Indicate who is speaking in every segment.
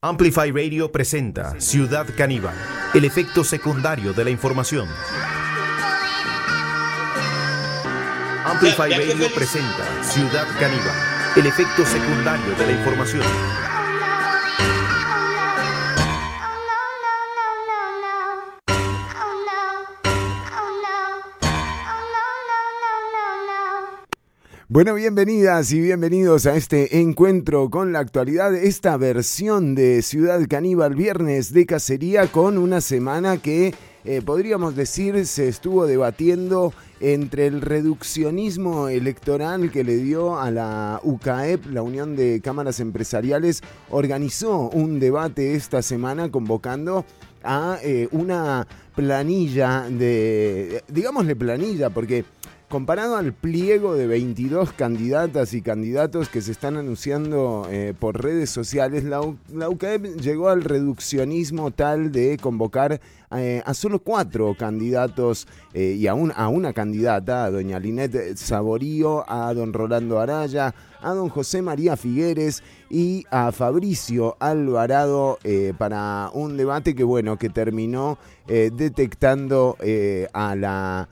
Speaker 1: Amplify Radio presenta Ciudad Caníbal, el efecto secundario de la información. Amplify Radio presenta Ciudad Caníbal, el efecto secundario de la información.
Speaker 2: Bueno, bienvenidas y bienvenidos a este encuentro con la actualidad, esta versión de Ciudad Caníbal Viernes de Cacería con una semana que eh, podríamos decir se estuvo debatiendo entre el reduccionismo electoral que le dio a la UCAEP, la Unión de Cámaras Empresariales, organizó un debate esta semana convocando a eh, una planilla de, digámosle planilla, porque comparado al pliego de 22 candidatas y candidatos que se están anunciando eh, por redes sociales, la, UCAEP llegó al reduccionismo tal de convocar eh, a solo cuatro candidatos eh, y a, a, una candidata, a doña Linet Saborío, a don Rolando Araya, a don José María Figueres y a Fabricio Alvarado para un debate que bueno, que terminó detectando a la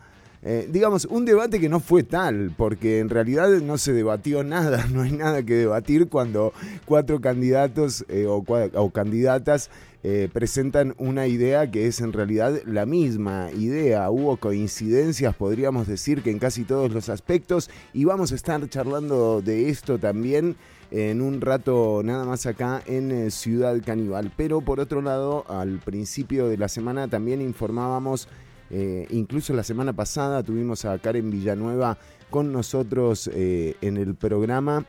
Speaker 2: eh, digamos, un debate que no fue tal, porque en realidad no se debatió nada, no hay nada que debatir cuando cuatro candidatos eh, o, candidatas eh, presentan una idea que es en realidad la misma idea. Hubo coincidencias, podríamos decir que en casi todos los aspectos, y vamos a estar charlando de esto también en un rato nada más acá en Ciudad Caníbal. Pero por otro lado, al principio de la semana también informábamos eh, incluso la semana pasada tuvimos a Karen Villanueva con nosotros eh, en el programa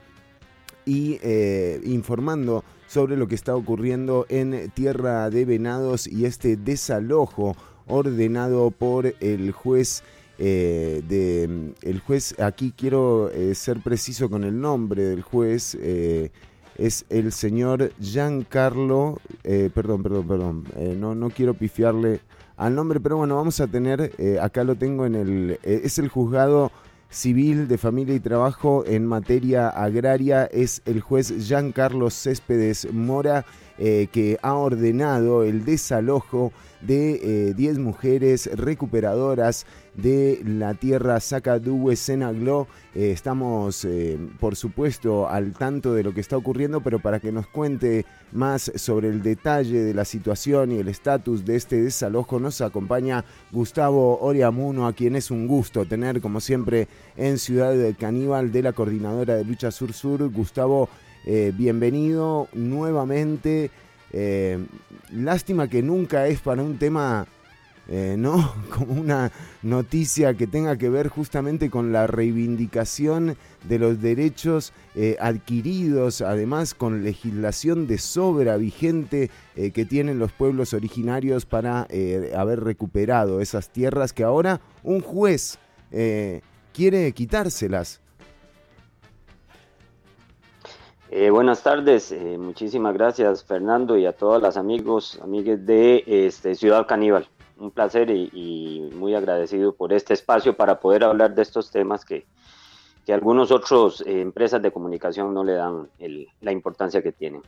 Speaker 2: y eh, informando sobre lo que está ocurriendo en Tierra de Venados y este desalojo ordenado por el juez de el juez aquí quiero ser preciso con el nombre del juez es el señor Giancarlo perdón perdón perdón no no quiero pifiarle al nombre, pero bueno, vamos a tener, eh, acá lo tengo en el, eh, es el juzgado civil de familia y trabajo en materia agraria, es el juez Jean Carlos Céspedes Mora, eh, que ha ordenado el desalojo de 10 mujeres recuperadoras de la tierra Sacadúe Senaglo. Eh, estamos, eh, por supuesto, al tanto de lo que está ocurriendo, pero para que nos cuente más sobre el detalle de la situación y el estatus de este desalojo, nos acompaña Gustavo Oriamuno, a quien es un gusto tener, como siempre, en Ciudad de Caníbal de la Coordinadora de Lucha Sur-Sur. Gustavo, eh, bienvenido nuevamente. lástima que nunca es para un tema eh, ¿no? Como una noticia que tenga que ver justamente con la reivindicación de los derechos eh, adquiridos, además con legislación de sobra vigente eh, que tienen los pueblos originarios para haber recuperado esas tierras que ahora un juez quiere quitárselas.
Speaker 3: Buenas tardes, muchísimas gracias Fernando y a todas las amigos, amigas de este, Ciudad Caníbal un placer y, muy agradecido por este espacio para poder hablar de estos temas que, que algunos otros eh, empresas de comunicación no le dan la importancia que tienen.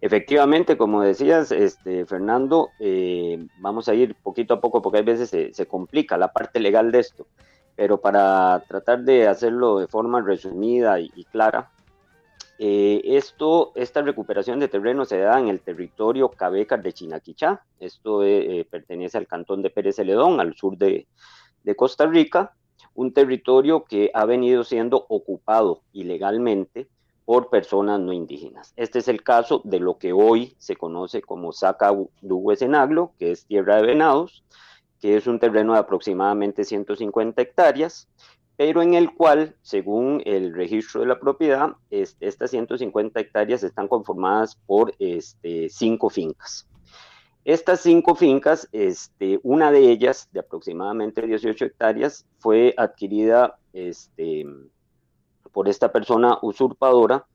Speaker 3: Efectivamente, como decías, este, Fernando, eh, vamos a ir poquito a poco porque a veces se, complica la parte legal de esto, pero para tratar de hacerlo de forma resumida y clara, eh, esto, esta recuperación de terreno se da en el territorio Cabecar de Chinaquichá. Esto eh, pertenece al cantón de Pérez Celedón, al sur de, Costa Rica, un territorio que ha venido siendo ocupado ilegalmente por personas no indígenas. Este es el caso de lo que hoy se conoce como Saca Duhuesenaglo, que es tierra de venados, que es un terreno de aproximadamente 150 hectáreas, pero en el cual, según el registro de la propiedad, estas 150 hectáreas están conformadas por este, cinco fincas. Estas cinco fincas, este, una de ellas, de aproximadamente 18 hectáreas, fue adquirida este, por esta persona usurpadora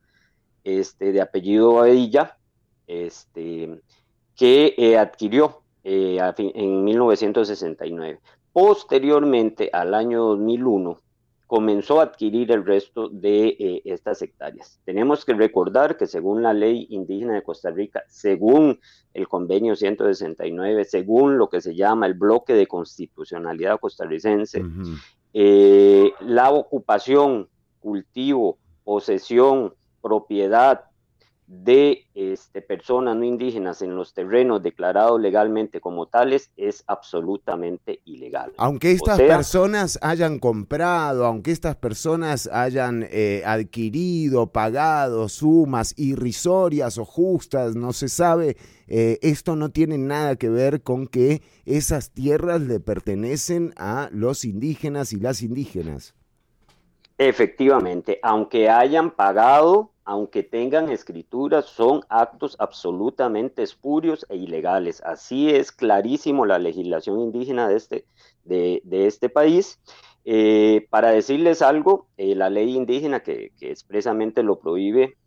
Speaker 3: este, de apellido Badilla, este, que eh, adquirió eh, en 1969. Posteriormente, al año 2001, comenzó a adquirir el resto de eh, estas hectáreas. Tenemos que recordar que según la ley indígena de Costa Rica, según el convenio 169, según lo que se llama el bloque de constitucionalidad costarricense, eh, la ocupación, cultivo, posesión, propiedad, de este, personas no indígenas en los terrenos declarados legalmente como tales es absolutamente ilegal.
Speaker 2: Aunque estas personas hayan comprado, aunque estas personas hayan eh, adquirido, pagado sumas irrisorias o justas, no se sabe, eh, esto no tiene nada que ver con que esas tierras le pertenecen a los indígenas y las indígenas.
Speaker 3: Efectivamente, aunque hayan pagado aunque tengan escrituras, son actos absolutamente espurios e ilegales. Así es clarísimo la legislación indígena de este, de, este país. Eh, para decirles algo, eh, la ley indígena que, expresamente lo prohíbe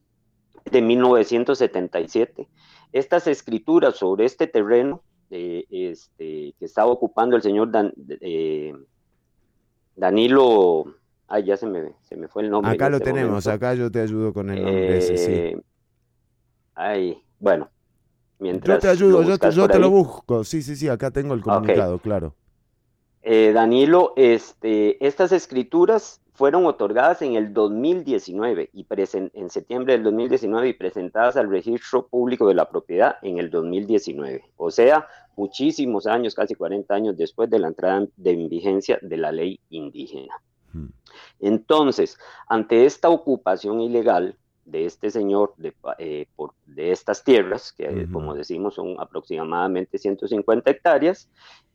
Speaker 3: de 1977, estas escrituras sobre este terreno eh, este, que estaba ocupando el señor Danilo Ay, ya se me, se me fue el nombre.
Speaker 2: Acá lo este tenemos, acá yo te ayudo con el nombre ese, sí.
Speaker 3: Eh, ay, bueno. Mientras
Speaker 2: yo te ayudo, yo, te, lo busco. Sí, sí, sí, acá tengo el comunicado, claro.
Speaker 3: Eh, Danilo, este, estas escrituras fueron otorgadas en el 2019 y en septiembre del 2019 y presentadas al registro público de la propiedad en el 2019. O sea, muchísimos años, casi 40 años después de la entrada de vigencia de la ley indígena. Entonces, ante esta ocupación ilegal de este señor de, eh, de estas tierras, que como decimos son aproximadamente 150 hectáreas,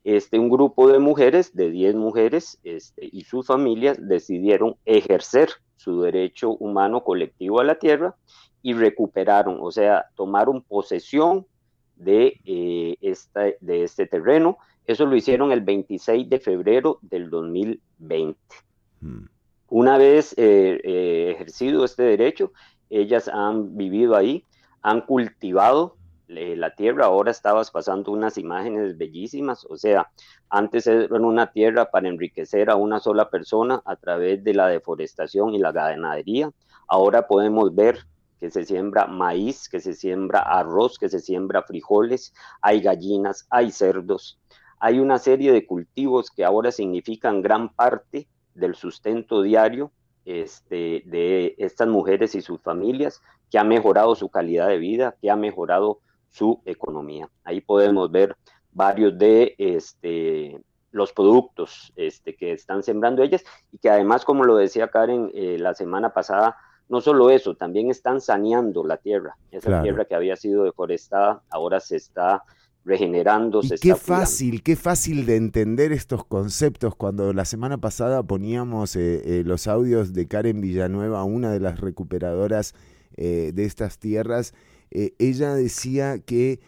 Speaker 3: este, un grupo de mujeres, de 10 mujeres este, y sus familias decidieron ejercer su derecho humano colectivo a la tierra y recuperaron, o sea, tomaron posesión de, eh, esta, de este terreno. Eso lo hicieron el 26 de febrero del 2020. Una vez eh, eh, ejercido este derecho, ellas han vivido ahí, han cultivado eh, la tierra, ahora estabas pasando unas imágenes bellísimas, o sea, antes era una tierra para enriquecer a una sola persona a través de la deforestación y la ganadería, ahora podemos ver que se siembra maíz, que se siembra arroz, que se siembra frijoles, hay gallinas, hay cerdos, hay una serie de cultivos que ahora significan gran parte del sustento diario este, de estas mujeres y sus familias, que ha mejorado su calidad de vida, que ha mejorado su economía. Ahí podemos ver varios de este, los productos este, que están sembrando ellas y que además, como lo decía Karen eh, la semana pasada, no solo eso, también están saneando la tierra. Esa tierra que había sido deforestada ahora se está regenerándose.
Speaker 2: qué fácil, qué fácil de entender estos conceptos. Cuando la semana pasada poníamos eh, eh, los audios de Karen Villanueva, una de las recuperadoras eh, de estas tierras, ella decía que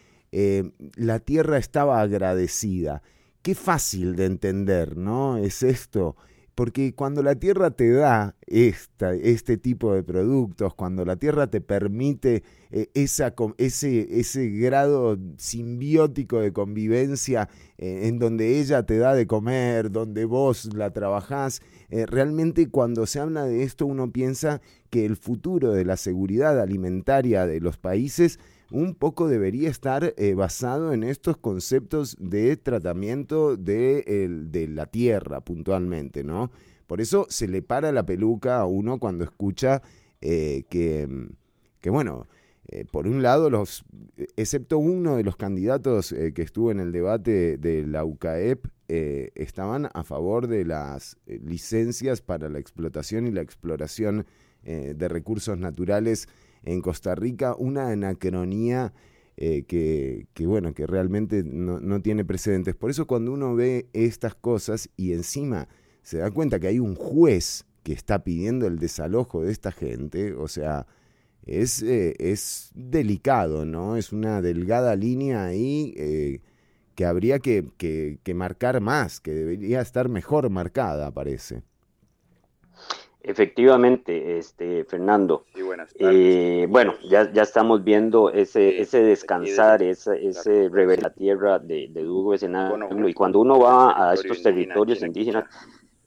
Speaker 2: la tierra estaba agradecida. Qué fácil de entender, ¿no? Es esto. Porque cuando la tierra te da esta, este tipo de productos, cuando la tierra te permite eh, esa, ese, ese grado simbiótico de convivencia eh, en donde ella te da de comer, donde vos la trabajás, eh, realmente cuando se habla de esto uno piensa que el futuro de la seguridad alimentaria de los países un poco debería estar eh, basado en estos conceptos de tratamiento de, la tierra puntualmente, ¿no? Por eso se le para la peluca a uno cuando escucha eh, que, que, bueno, eh, por un lado, los, excepto uno de los candidatos que estuvo en el debate de la UCAEP, estaban a favor de las licencias para la explotación y la exploración de recursos naturales en Costa Rica, una anacronía eh, que, bueno, que realmente no, tiene precedentes. Por eso cuando uno ve estas cosas y encima se da cuenta que hay un juez que está pidiendo el desalojo de esta gente, o sea, es, eh, es delicado, ¿no? Es una delgada línea ahí eh, que habría que, que marcar más, que debería estar mejor marcada, parece.
Speaker 3: Efectivamente, este, Fernando. Eh, bueno, ya, ya estamos viendo ese, ese descansar, ese, ese rever la tierra de, de Hugo Escenario. y cuando uno va a estos territorios indígenas,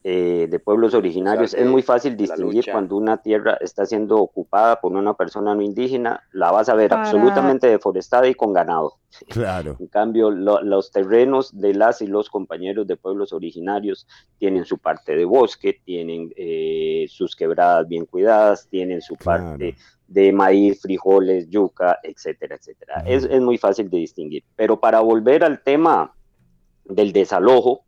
Speaker 3: eh, de pueblos originarios, es muy fácil distinguir cuando una tierra está siendo ocupada por una persona no indígena, la vas a ver absolutamente deforestada y con ganado.
Speaker 2: Claro.
Speaker 3: En cambio, los terrenos de las y los compañeros de pueblos originarios tienen su parte de bosque, tienen eh, sus quebradas bien cuidadas, tienen su parte de maíz, frijoles, yuca, etcétera, etcétera. es, es muy fácil de distinguir. Pero para volver al tema del desalojo,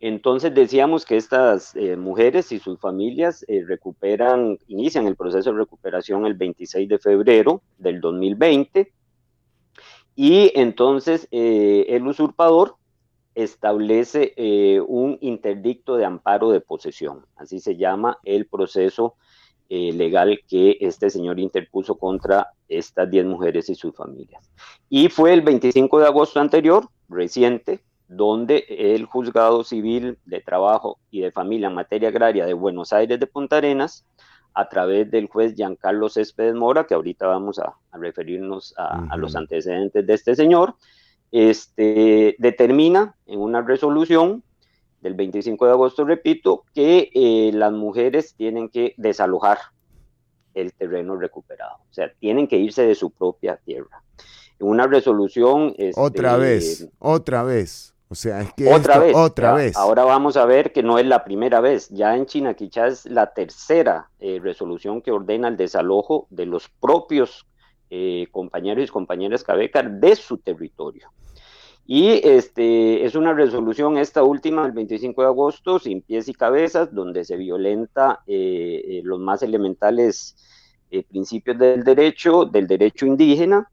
Speaker 3: entonces decíamos que estas eh, mujeres y sus familias eh, recuperan, inician el proceso de recuperación el 26 de febrero del 2020 y entonces eh, el usurpador establece un interdicto de amparo de posesión, así se llama el proceso legal que este señor interpuso contra estas 10 mujeres y sus familias. Y fue el 25 de agosto anterior, reciente, donde el juzgado civil de trabajo y de familia en materia agraria de Buenos Aires de Punta Arenas, a través del juez Giancarlo Céspedes Mora, que ahorita vamos a, referirnos a, los antecedentes de este señor, este, determina en una resolución del 25 de agosto, repito, que eh, las mujeres tienen que desalojar el terreno recuperado, o sea, tienen que irse de su propia tierra. En una resolución...
Speaker 2: otra este, vez, otra vez. O sea, es que
Speaker 3: otra vez,
Speaker 2: otra vez.
Speaker 3: Ahora vamos a ver que no es la primera vez. Ya en Chinaquichá es la tercera eh, resolución que ordena el desalojo de los propios eh, compañeros y compañeras cabecas de su territorio. Y este, es una resolución, esta última, el 25 de agosto, sin pies y cabezas, donde se violenta eh, los más elementales principios del derecho, del derecho indígena,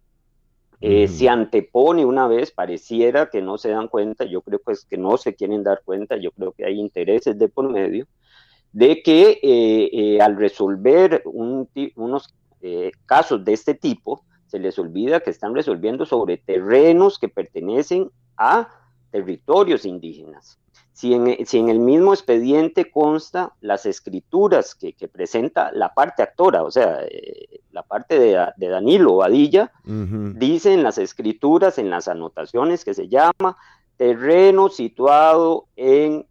Speaker 3: eh, se antepone una vez, pareciera que no se dan cuenta, yo creo pues que no se quieren dar cuenta, yo creo que hay intereses de por medio, de que eh, eh, al resolver unos casos de este tipo, se les olvida que están resolviendo sobre terrenos que pertenecen a territorios indígenas si en, el mismo expediente consta las escrituras que, presenta la parte actora, o sea, eh, la parte de, Danilo Vadilla, dice en las escrituras, en las anotaciones que se llama terreno situado en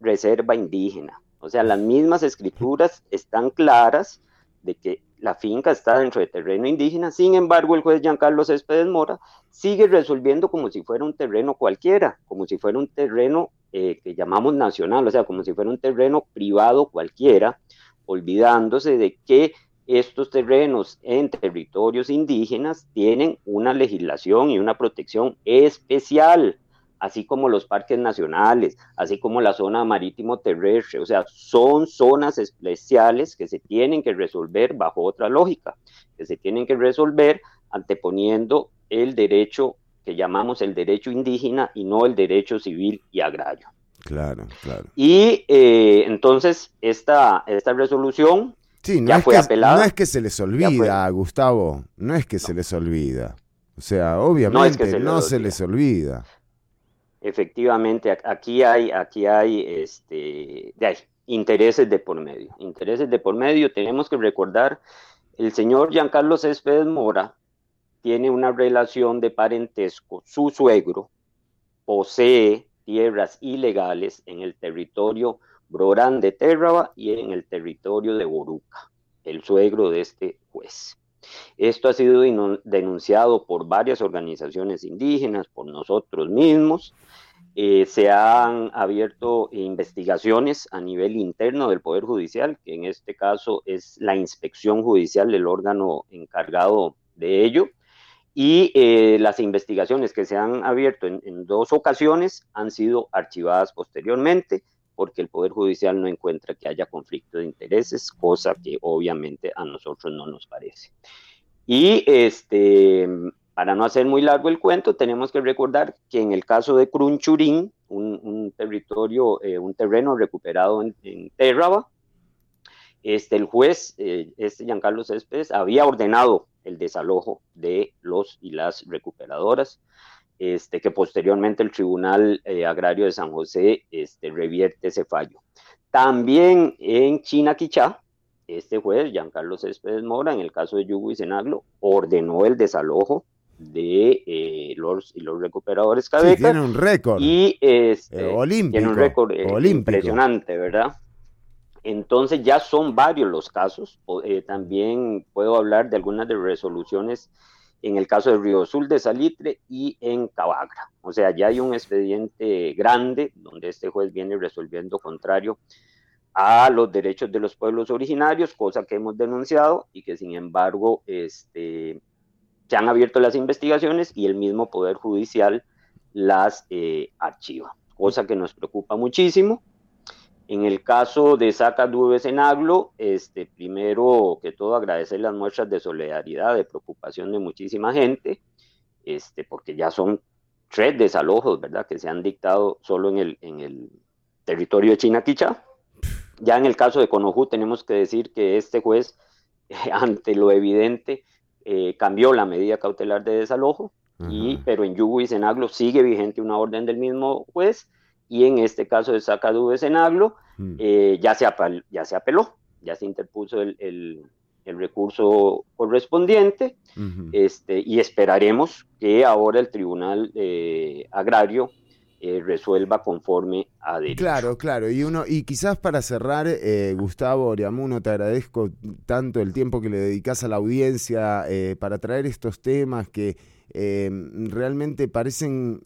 Speaker 3: reserva indígena. O sea, las mismas escrituras están claras de que la finca está dentro de terreno indígena, sin embargo el juez Giancarlo Céspedes Mora sigue resolviendo como si fuera un terreno cualquiera, como si fuera un terreno eh, que llamamos nacional, o sea, como si fuera un terreno privado cualquiera, olvidándose de que estos terrenos en territorios indígenas tienen una legislación y una protección especial, así como los parques nacionales, así como la zona marítimo terrestre, o sea, son zonas especiales que se tienen que resolver bajo otra lógica, que se tienen que resolver anteponiendo el derecho que llamamos el derecho indígena y no el derecho civil y agrario.
Speaker 2: Claro, claro.
Speaker 3: Y eh, entonces esta, esta resolución
Speaker 2: sí, no ya fue apelada. No es que se les olvida, Gustavo, no es que se les olvida. O sea, obviamente no, se, les olvida.
Speaker 3: Efectivamente, aquí hay, aquí hay, este, intereses de por medio. Intereses de por medio, tenemos que recordar, el señor Giancarlo Céspedes Mora tiene una relación de parentesco, su suegro posee tierras ilegales en el territorio Brorán de Terraba y en el territorio de Boruca, el suegro de este juez. Esto ha sido denunciado por varias organizaciones indígenas, por nosotros mismos. Eh, se han abierto investigaciones a nivel interno del Poder Judicial, que en este caso es la inspección judicial del órgano encargado de ello y eh, las investigaciones que se han abierto en, dos ocasiones han sido archivadas posteriormente porque el Poder Judicial no encuentra que haya conflicto de intereses, cosa que obviamente a nosotros no nos parece. Y este, para no hacer muy largo el cuento, tenemos que recordar que en el caso de Crunchurín, un, territorio, eh, un terreno recuperado en, Terraba, este, el juez, eh, este Giancarlo Céspedes, había ordenado el desalojo de los y las recuperadoras, este, que posteriormente el Tribunal eh, Agrario de San José este, revierte ese fallo. También en Chinaquichá, este juez, Giancarlo Céspedes Mora, en el caso de Yugo y ordenó el desalojo de eh, los, y los recuperadores Cabeca.
Speaker 2: tiene un récord.
Speaker 3: Y este, tiene un récord impresionante, ¿verdad? Entonces ya son varios los casos. también puedo hablar de algunas de resoluciones en el caso de Río Sul de Salitre y en Cabagra. O sea, ya hay un expediente grande donde este juez viene resolviendo contrario a los derechos de los pueblos originarios, cosa que hemos denunciado y que sin embargo este, se han abierto las investigaciones y el mismo Poder Judicial las eh, archiva, cosa que nos preocupa muchísimo en el caso de Saca en Aglo, este, primero que todo agradecer las muestras de solidaridad, de preocupación de muchísima gente, este, porque ya son tres desalojos, ¿verdad?, que se han dictado solo en el, en el territorio de Chinaquicha. Ya en el caso de Conojú tenemos que decir que este juez, ante lo evidente, eh, cambió la medida cautelar de desalojo, y, pero en Yugo y Senaglo sigue vigente una orden del mismo juez, y en este caso de Sacadú de Senaglo, mm. eh, ya, se ya se apeló, ya se interpuso el, el, recurso correspondiente este, y esperaremos que ahora el Tribunal eh, Agrario eh, resuelva conforme a derecho.
Speaker 2: Claro, claro. Y uno y quizás para cerrar, Gustavo Oriamuno, te agradezco tanto el tiempo que le dedicas a la audiencia para traer estos temas que realmente parecen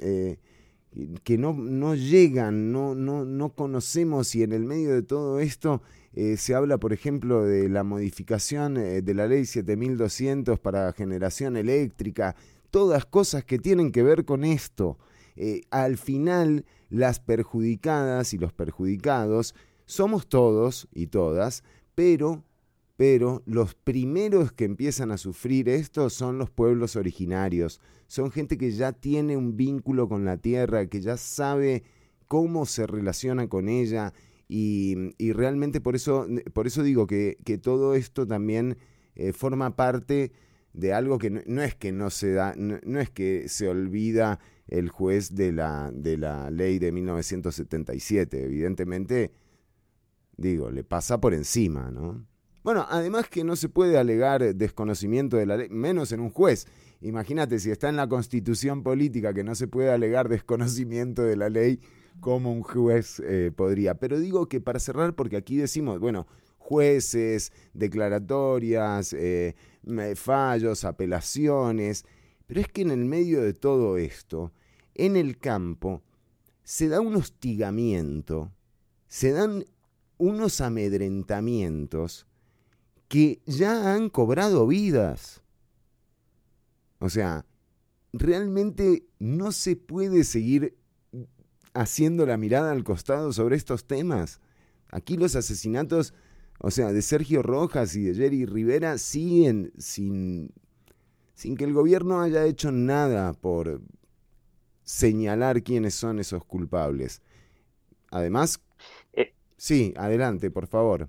Speaker 2: que no, no llegan, no, no, no conocemos y en el medio de todo esto eh, se habla, por ejemplo, de la modificación eh, de la ley 7200 para generación eléctrica, todas cosas que tienen que ver con esto. Eh, al final, las perjudicadas y los perjudicados somos todos y todas, pero pero los primeros que empiezan a sufrir esto son los pueblos originarios. Son gente que ya tiene un vínculo con la tierra, que ya sabe cómo se relaciona con ella y, realmente por eso, por eso digo que, todo esto también eh, forma parte de algo que no, es que no se da, no, es que se olvida el juez de la, de la ley de 1977. Evidentemente, digo, le pasa por encima, ¿no? Bueno, además que no se puede alegar desconocimiento de la ley, menos en un juez. Imagínate, si está en la constitución política que no se puede alegar desconocimiento de la ley, como un juez eh, podría. Pero digo que para cerrar, porque aquí decimos, bueno, jueces, declaratorias, eh, fallos, apelaciones, pero es que en el medio de todo esto, en el campo, se da un hostigamiento, se dan unos amedrentamientos que ya han cobrado vidas. O sea, realmente no se puede seguir haciendo la mirada al costado sobre estos temas. Aquí los asesinatos, o sea, de Sergio Rojas y de Jerry Rivera siguen sin, sin que el gobierno haya hecho nada por señalar quiénes son esos culpables. Además, eh. sí, adelante, por favor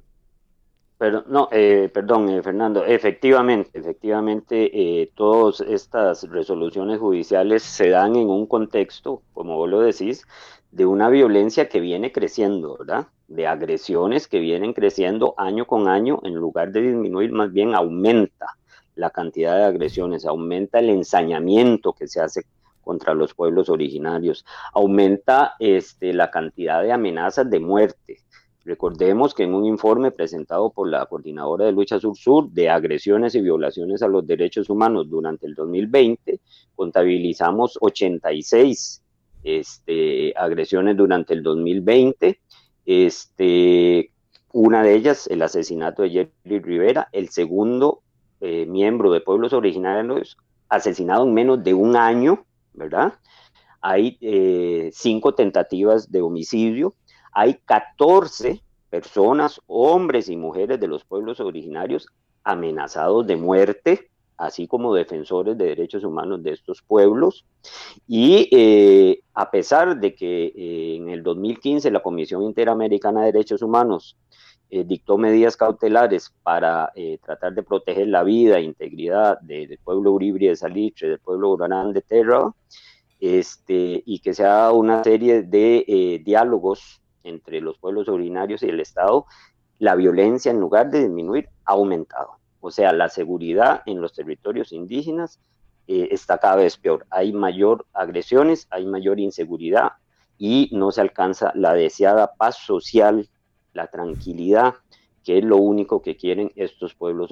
Speaker 3: no, eh, perdón, eh, Fernando, efectivamente, efectivamente, eh, todas estas resoluciones judiciales se dan en un contexto, como vos lo decís, de una violencia que viene creciendo, ¿verdad? De agresiones que vienen creciendo año con año, en lugar de disminuir, más bien aumenta la cantidad de agresiones, aumenta el ensañamiento que se hace contra los pueblos originarios, aumenta este, la cantidad de amenazas de muerte, Recordemos que en un informe presentado por la Coordinadora de Lucha Sur-Sur de agresiones y violaciones a los derechos humanos durante el 2020, contabilizamos 86 este, agresiones durante el 2020. Este, una de ellas, el asesinato de Jerry Rivera, el segundo eh, miembro de pueblos originarios asesinado en menos de un año, ¿verdad? Hay eh, cinco tentativas de homicidio, hay 14 personas, hombres y mujeres de los pueblos originarios amenazados de muerte, así como defensores de derechos humanos de estos pueblos. Y eh, a pesar de que eh, en el 2015 la Comisión Interamericana de Derechos Humanos eh, dictó medidas cautelares para tratar de proteger la vida e integridad del pueblo Uribri de Salitre, del pueblo Urarán de Terra, este, y que se ha dado una serie de diálogos entre los pueblos originarios y el Estado, la violencia en lugar de disminuir ha aumentado. O sea, la seguridad en los territorios indígenas eh, está cada vez peor. Hay mayor agresiones, hay mayor inseguridad y no se alcanza la deseada paz social, la tranquilidad, que es lo único que quieren estos pueblos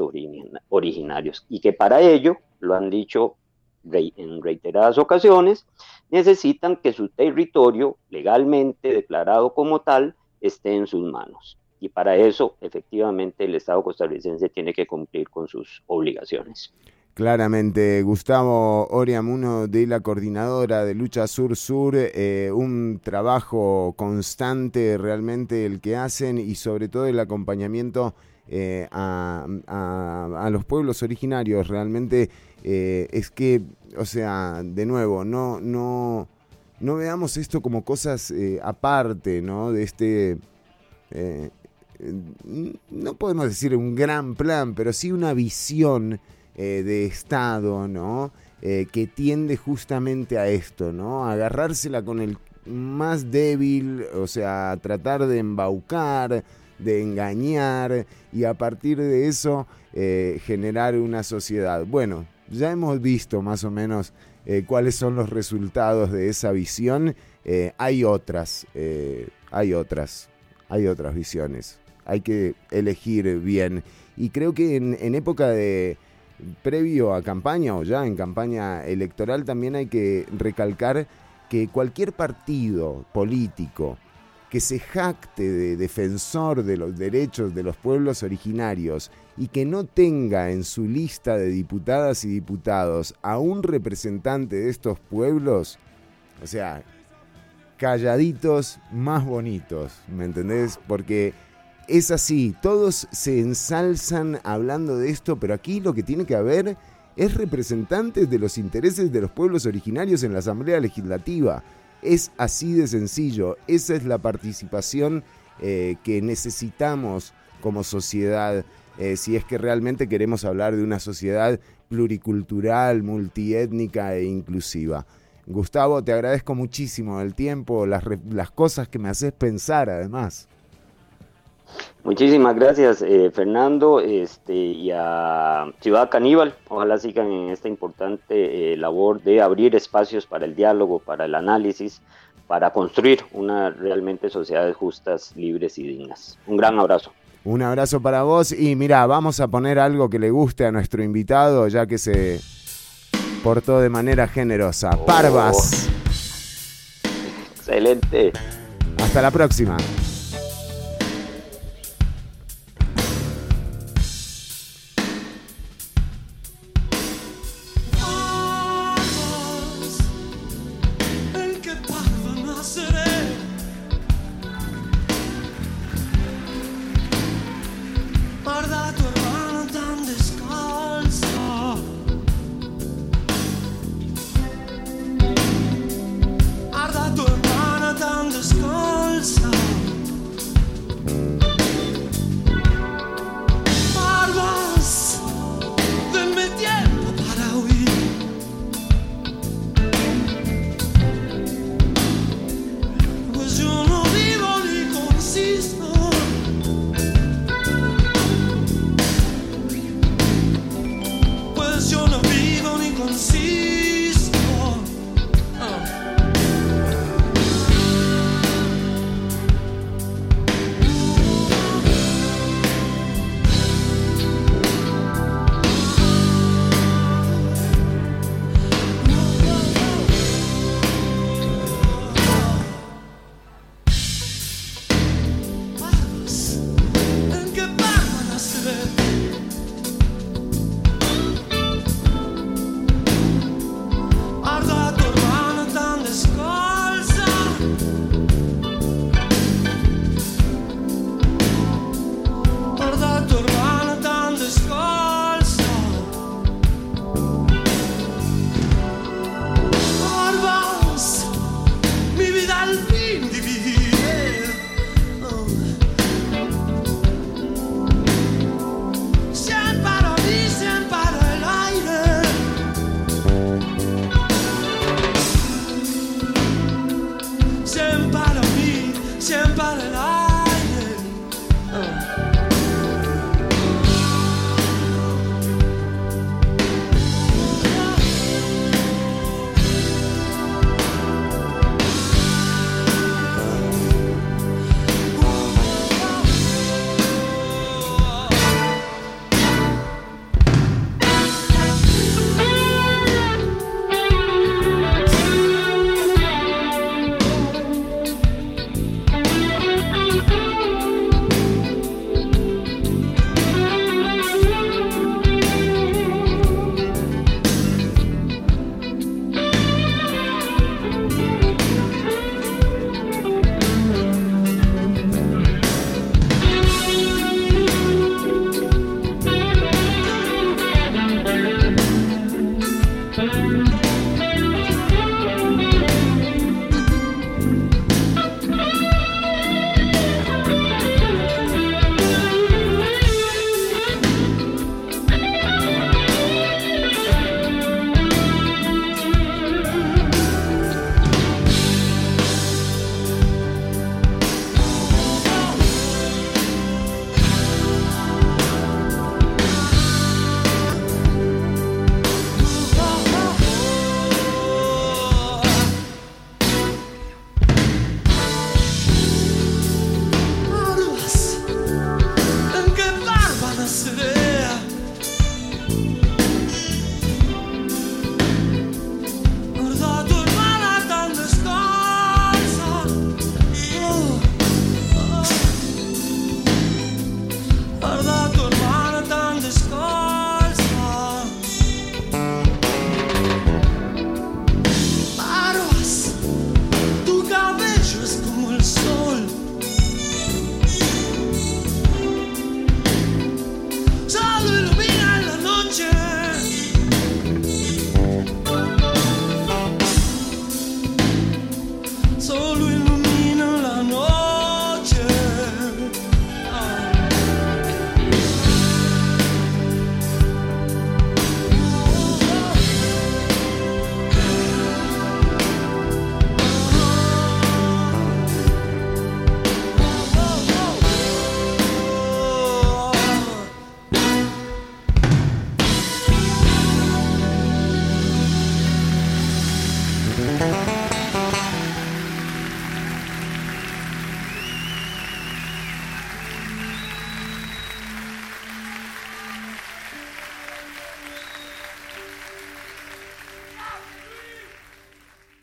Speaker 3: originarios. Y que para ello, lo han dicho en reiteradas ocasiones, necesitan que su territorio legalmente declarado como tal esté en sus manos. Y para eso, efectivamente, el Estado costarricense tiene que cumplir con sus obligaciones.
Speaker 2: Claramente, Gustavo Oriamuno de la Coordinadora de Lucha Sur-Sur, eh, un trabajo constante realmente el que hacen y sobre todo el acompañamiento eh, a, los pueblos originarios. Realmente eh, es que, o sea, de nuevo, no, no, no veamos esto como cosas aparte, ¿no? De este no podemos decir un gran plan, pero sí una visión eh, de Estado, ¿no? Eh, que tiende justamente a esto, ¿no? agarrársela con el más débil, o sea, tratar de embaucar, de engañar y a partir de eso eh, generar una sociedad. Bueno, ya hemos visto más o menos cuáles son los resultados de esa visión. hay otras, hay otras, hay otras visiones. Hay que elegir bien. Y creo que en época de, previo a campaña o ya en campaña electoral también hay que recalcar que cualquier partido político que se jacte de defensor de los derechos de los pueblos originarios y que no tenga en su lista de diputadas y diputados a un representante de estos pueblos, o sea, calladitos más bonitos, ¿me entendés? Porque es así, todos se ensalzan hablando de esto, pero aquí lo que tiene que haber es representantes de los intereses de los pueblos originarios en la Asamblea Legislativa. Es así de sencillo, esa es la participación eh, que necesitamos como sociedad, eh, si es que realmente queremos hablar de una sociedad pluricultural, multiétnica e inclusiva. Gustavo, te agradezco muchísimo el tiempo, las, las cosas que me haces pensar además.
Speaker 3: Muchísimas gracias, eh, Fernando, este, y a Ciudad Caníbal. Ojalá sigan en esta importante eh, labor de abrir espacios para el diálogo, para el análisis, para construir una realmente sociedades justas, libres y dignas. Un gran abrazo.
Speaker 2: Un abrazo para vos y mira, vamos a poner algo que le guste a nuestro invitado, ya que se portó de manera generosa. Oh. Parvas.
Speaker 3: Excelente.
Speaker 2: Hasta la próxima.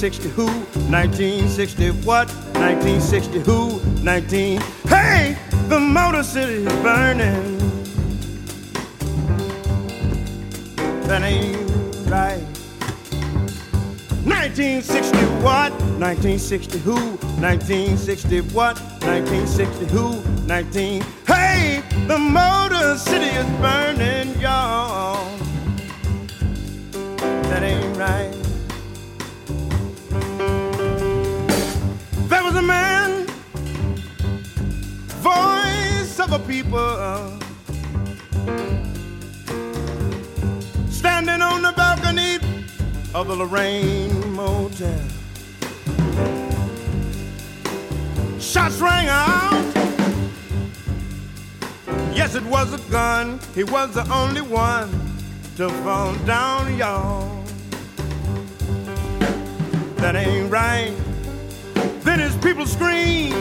Speaker 4: 1960 who? 1960 what? 1960 who? 19. Hey, the Motor City is burning. That ain't right. 1960 what? 1960 who? 1960 what? 1960 who? 19. Hey, the Motor City is burning, y'all. That ain't right. People, standing on the balcony of the Lorraine Motel. Shots rang out. Yes, it was a gun. He was the only one to fall down, y'all. That ain't right. Then his people scream,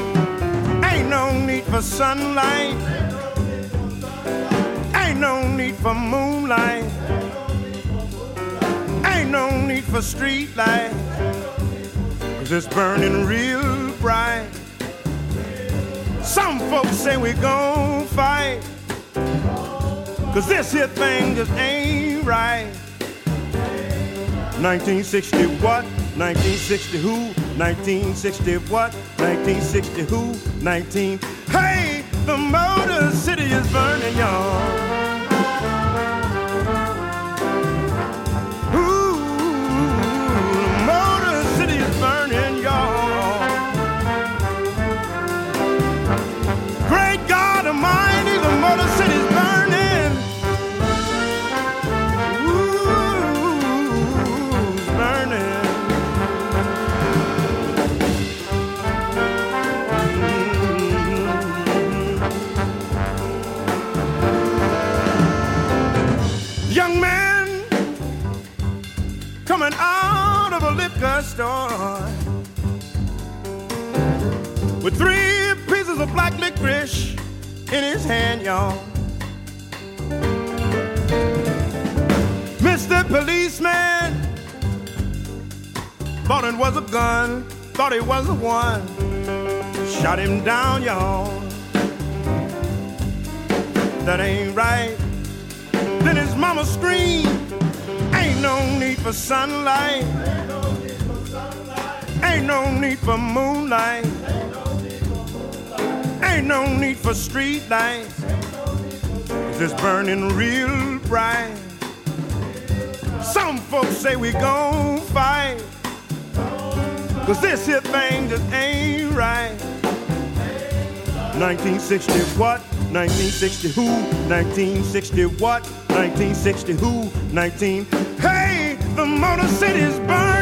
Speaker 4: ain't no need for sunlight. Ain't no need for moonlight. Ain't no need for street light. Cause it's burning real bright. Some folks say we gon' fight. Cause this here thing just ain't right. 1960 what? 1960 who? 1960 what? 1960 who? 19. Hey, the Motor City is burning, y'all. With three pieces of black licorice in his hand, y'all. Mr. Policeman thought it was a gun, thought it was the one, shot him down, y'all. That ain't right. Then his mama screamed, ain't no need for sunlight. Ain't no need for moonlight. Ain't no need for street lights. It's just burning real bright. Some folks say we gon' fight. Cause this here thing just ain't right. 1960 what? 1960 who? 1960 what? 1960 who? 19. Hey, the Motor City's burning.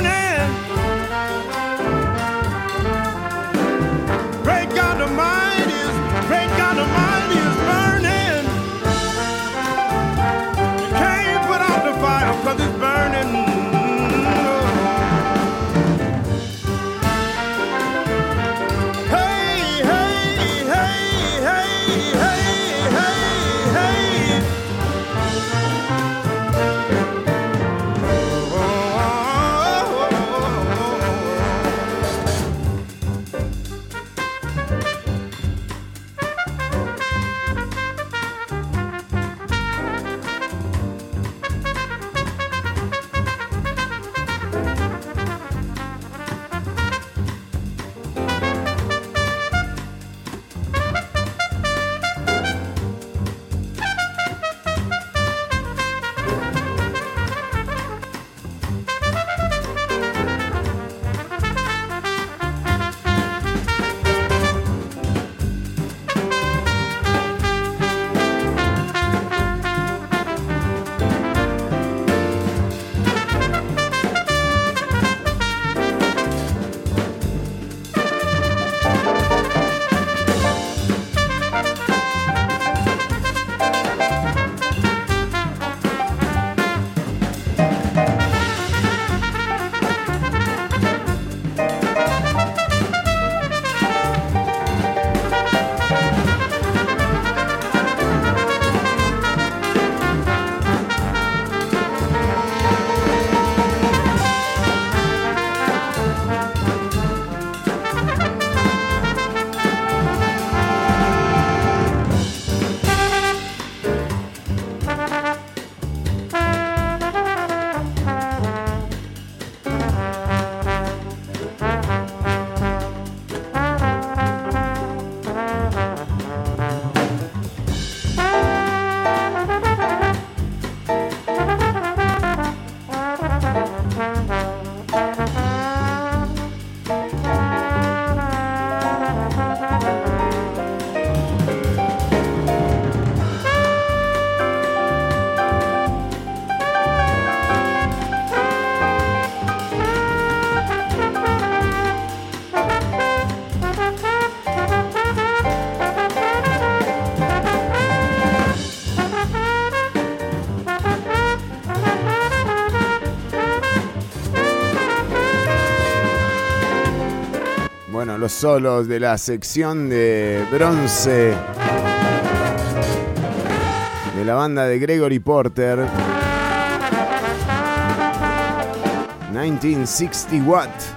Speaker 2: Bueno, los solos de la sección de bronce de la banda de Gregory Porter. 1960 Watt.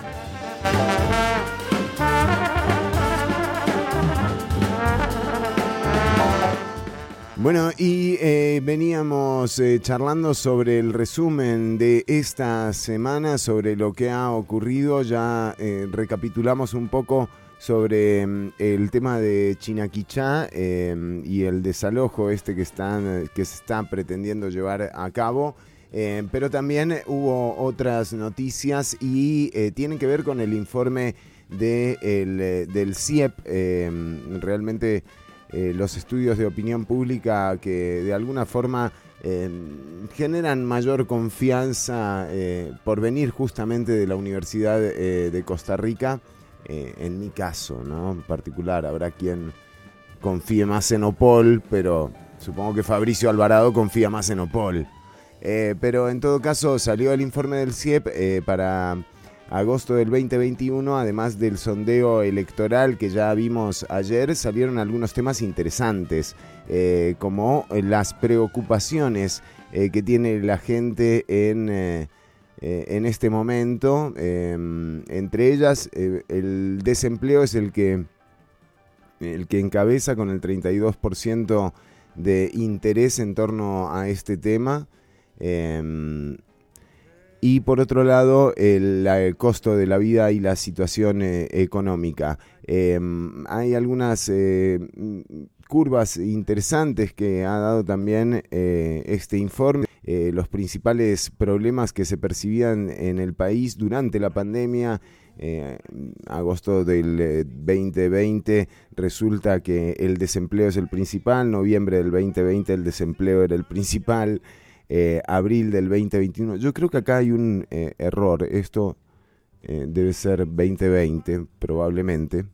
Speaker 2: Bueno, y eh, veníamos eh, charlando sobre el resumen de esta semana, sobre lo que ha ocurrido. Ya eh, recapitulamos un poco sobre mm, el tema de Chinaquichá y el desalojo este que, están, que se está pretendiendo llevar a cabo. pero también hubo otras noticias y tienen que ver con el informe de del CIEP. realmente eh, los estudios de opinión pública que de alguna forma eh, generan mayor confianza eh, por venir justamente de la Universidad de Costa Rica. en mi caso, ¿no? En particular, habrá quien confíe más en Opol, pero supongo que Fabricio Alvarado confía más en Opol. pero en todo caso salió el informe del CIEP para agosto del 2021, además del sondeo electoral que ya vimos ayer, salieron algunos temas interesantes, eh, como las preocupaciones eh, que tiene la gente en, eh, en este momento. Em, entre ellas, el desempleo es el que, el que encabeza con el 32% de interés en torno a este tema. Em, y por otro lado el, costo de la vida y la situación eh, económica. Em, hay algunas eh, curvas interesantes que ha dado también eh, este informe. los principales problemas que se percibían en el país durante la pandemia, agosto del 2020 resulta que el desempleo es el principal, noviembre del 2020 el desempleo era el principal, eh, abril del 2021. Yo creo que acá hay un eh, error. Esto eh, debe ser 2020 probablemente.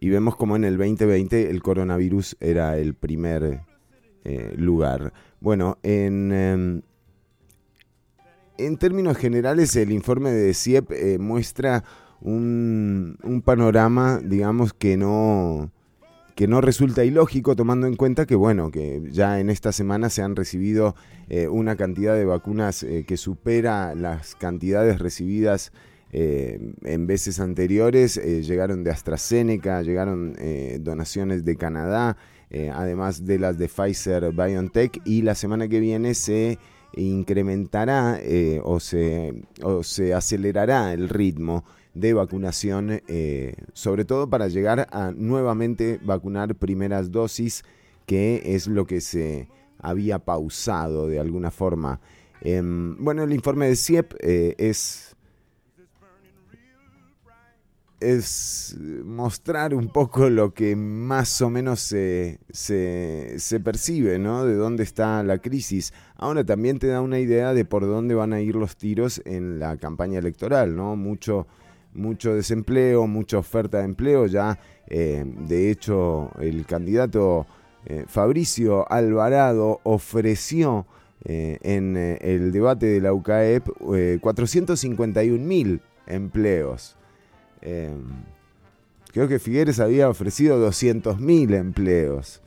Speaker 2: y vemos como en el 2020 el coronavirus era el primer lugar. Bueno, en, em, en términos generales el informe de CIEP muestra un, un panorama, digamos, que no que no resulta ilógico tomando en cuenta que, bueno, que ya en esta semana se han recibido eh, una cantidad de vacunas eh, que supera las cantidades recibidas eh, en veces anteriores. llegaron de AstraZeneca, llegaron donaciones de Canadá, además de las de Pfizer BioNTech, y la semana que viene se incrementará o, se, o se acelerará el ritmo de vacunación, eh, sobre todo para llegar a nuevamente vacunar primeras dosis, que es lo que se había pausado de alguna forma. Em, bueno, el informe de CIEP eh, es, es mostrar un poco lo que más o menos se, se, se percibe, ¿no? De dónde está la crisis. Ahora también te da una idea de por dónde van a ir los tiros en la campaña electoral, ¿no? Mucho mucho desempleo, mucha oferta de empleo. Ya, eh, de hecho, el candidato eh, Fabricio Alvarado ofreció eh, en el debate de la UCAEP 451 mil empleos. creo que Figueres había ofrecido 200 mil empleos.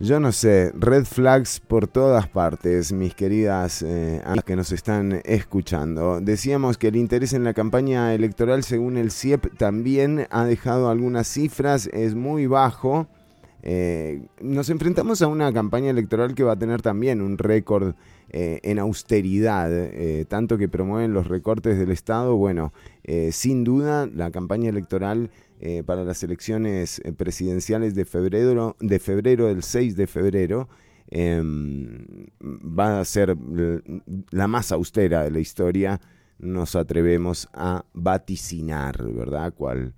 Speaker 2: Yo no sé, red flags por todas partes, mis queridas eh, que nos están escuchando. Decíamos que el interés en la campaña electoral, según el CIEP, también ha dejado algunas cifras, es muy bajo. Eh, nos enfrentamos a una campaña electoral que va a tener también un récord eh, en austeridad, eh, tanto que promueven los recortes del Estado. Bueno, sin duda la campaña electoral eh, para las elecciones eh, presidenciales de febrero, de febrero del 6 de febrero, em, va a ser la más austera de la historia, nos atrevemos a vaticinar, ¿verdad? Cual,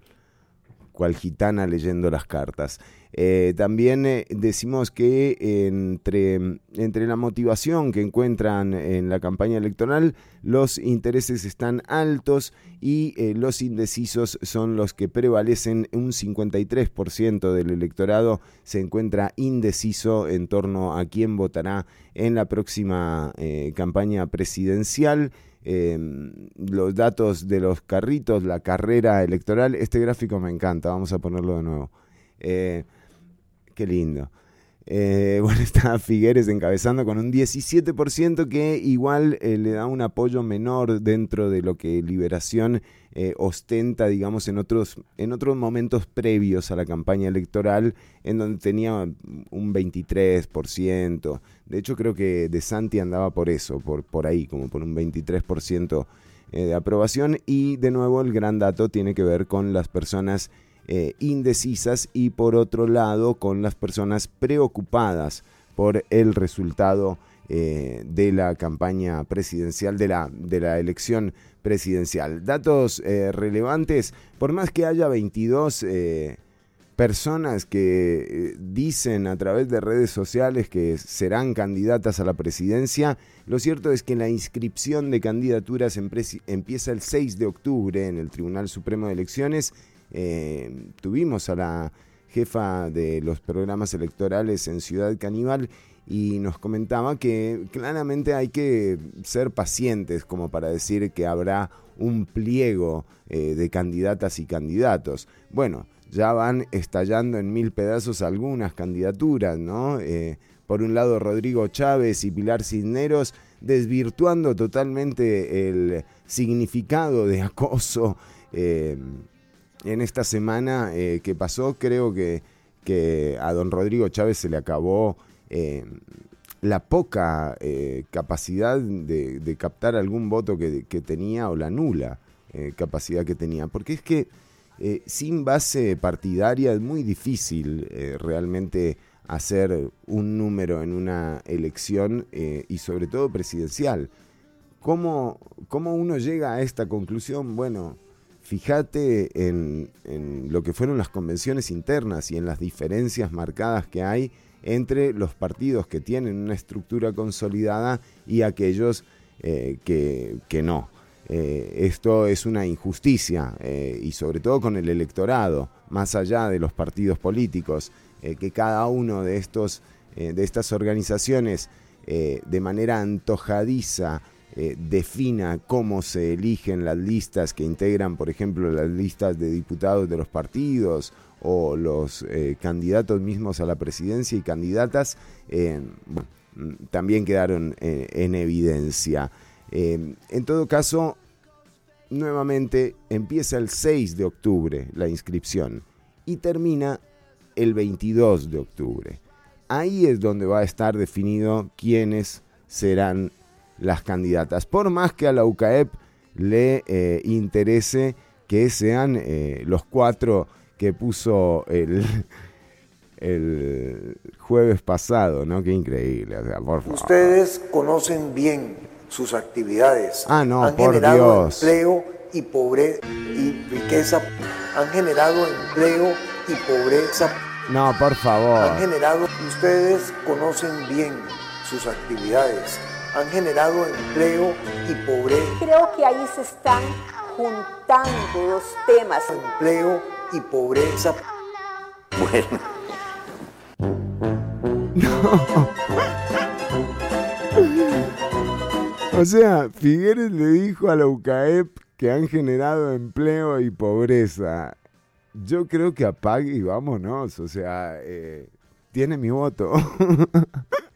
Speaker 2: cual gitana leyendo las cartas. Eh, también eh, decimos que entre, entre la motivación que encuentran en la campaña electoral, los intereses están altos y eh, los indecisos son los que prevalecen. Un 53% del electorado se encuentra indeciso en torno a quién votará en la próxima campaña presidencial. em, los datos de los carritos, la carrera electoral. Este gráfico me encanta, vamos a ponerlo de nuevo. Qué lindo. Eh, bueno, está Figueres encabezando con un 17% que igual eh, le da un apoyo menor dentro de lo que Liberación eh, ostenta, digamos, en otros, en otros momentos previos a la campaña electoral, en donde tenía un 23%. De hecho, creo que De Santi andaba por eso, por, por ahí, como por un 23% de aprobación. Y de nuevo, el gran dato tiene que ver con las personas eh, indecisas y por otro lado con las personas preocupadas por el resultado eh, de la campaña presidencial, de la, de la elección presidencial. Datos eh, relevantes, por más que haya 22 personas que dicen a través de redes sociales que serán candidatas a la presidencia, lo cierto es que la inscripción de candidaturas empieza el 6 de octubre en el Tribunal Supremo de Elecciones eh, tuvimos a la jefa de los programas electorales en Ciudad Caníbal y nos comentaba que claramente hay que ser pacientes como para decir que habrá un pliego eh, de candidatas y candidatos. Bueno, ya van estallando en mil pedazos algunas candidaturas, ¿no? Eh, por un lado Rodrigo Chávez y Pilar Cisneros desvirtuando totalmente el significado de acoso en esta semana eh, que pasó, creo que, que, a don Rodrigo Chávez se le acabó eh, la poca eh, capacidad de, captar algún voto que, tenía o la nula capacidad que tenía. Porque es que sin base partidaria es muy difícil realmente hacer un número en una elección y sobre todo presidencial. ¿Cómo, ¿Cómo uno llega a esta conclusión? Bueno, fíjate en, lo que fueron las convenciones internas y en las diferencias marcadas que hay entre los partidos que tienen una estructura consolidada y aquellos eh, que, no. Eh, esto es una injusticia eh, y sobre todo con el electorado, más allá de los partidos políticos, que cada uno de, estos, de estas organizaciones de manera antojadiza eh, defina cómo se eligen las listas que integran, por ejemplo, las listas de diputados de los partidos o los eh, candidatos mismos a la presidencia y candidatas, eh, también quedaron en evidencia. en todo caso, nuevamente empieza el 6 de octubre la inscripción y termina el 22 de octubre. Ahí es donde va a estar definido quiénes serán las candidatas, por más que a la UCAEP le eh, interese que sean eh, los cuatro que puso el, el jueves pasado, ¿no? Qué increíble,
Speaker 5: Ustedes conocen bien sus actividades.
Speaker 2: Ah, no,
Speaker 5: han
Speaker 2: por
Speaker 5: generado empleo y pobreza y riqueza. Han generado empleo y pobreza.
Speaker 2: No, por favor.
Speaker 5: Han generado, ustedes conocen bien sus actividades han generado empleo y pobreza.
Speaker 6: Creo que ahí se están juntando dos temas.
Speaker 5: Empleo y pobreza.
Speaker 3: Bueno.
Speaker 2: O sea, Figueres le dijo a la UCAEP que han generado empleo y pobreza. Yo creo que apague y vámonos. O sea, eh, tiene mi voto.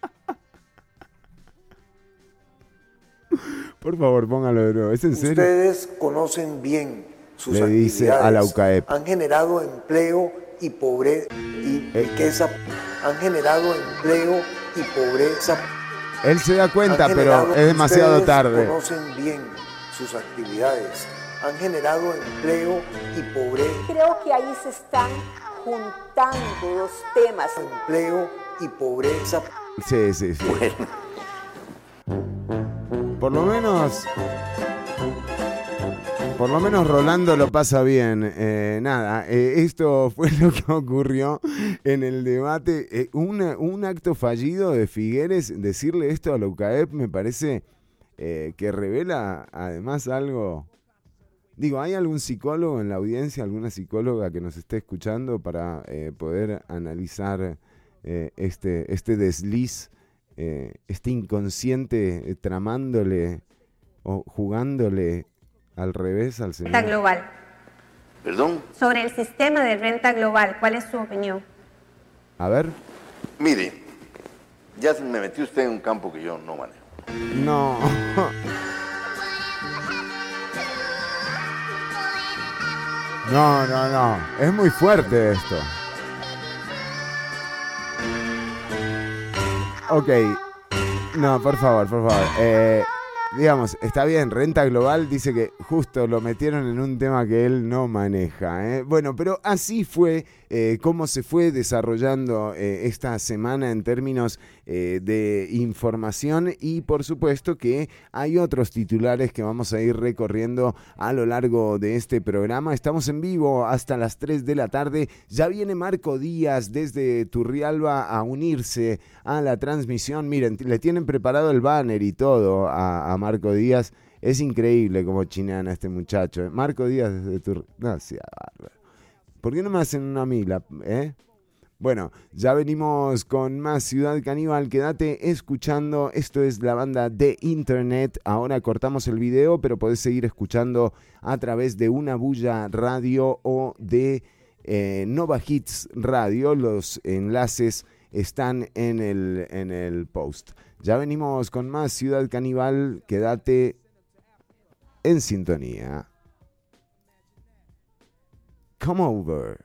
Speaker 2: Por favor, póngalo de nuevo. ¿Es en serio?
Speaker 5: Ustedes conocen bien sus
Speaker 2: Le dice a la UCAEP.
Speaker 5: Han generado empleo y pobreza y eh. riqueza. Han generado empleo y pobreza.
Speaker 2: Él se da cuenta, pero es demasiado tarde.
Speaker 5: Conocen bien sus actividades. Han generado empleo y pobreza.
Speaker 6: Creo que ahí se están juntando los temas.
Speaker 5: Empleo y pobreza.
Speaker 2: Sí, sí, sí. Por lo menos. Por lo menos Rolando lo pasa bien. Eh, nada, eh, esto fue lo que ocurrió en el debate. Eh, un acto fallido de Figueres, decirle esto a la UCAEP me parece que revela además algo. Digo, ¿hay algún psicólogo en la audiencia, alguna psicóloga que nos esté escuchando para poder analizar este, este desliz? Eh, este inconsciente eh, tramándole o jugándole al revés al
Speaker 7: Renta
Speaker 2: señor.
Speaker 7: global.
Speaker 8: Perdón,
Speaker 7: Sobre el sistema de renta global, ¿cuál es su opinión?
Speaker 2: A ver.
Speaker 8: mire, ya se me metió usted en un campo que yo no manejo.
Speaker 2: No. No, no, no. Es muy fuerte esto. Ok. No, por favor, por favor. Eh, digamos, está bien, Renta Global dice que justo lo metieron en un tema que él no maneja. ¿eh? Bueno, pero así fue eh, cómo se fue desarrollando eh, esta semana en términos eh, de información y por supuesto que hay otros titulares que vamos a ir recorriendo a lo largo de este programa. Estamos en vivo hasta las 3 de la tarde. Ya viene Marco Díaz desde Turrialba a unirse a la transmisión. Miren, le tienen preparado el banner y todo a, Marco Díaz. Es increíble como chinean a este muchacho. Marco Díaz desde Turrialba. No, sea. ¿Por qué no me hacen una mila? ¿Eh? Bueno, ya venimos con más Ciudad Caníbal. Quédate escuchando. Esto es la banda de Internet. Ahora cortamos el video, pero podés seguir escuchando a través de una bulla radio o de eh, Nova Hits Radio. Los enlaces están en el, en el post. Ya venimos con más Ciudad Caníbal. Quédate en sintonía. Come over.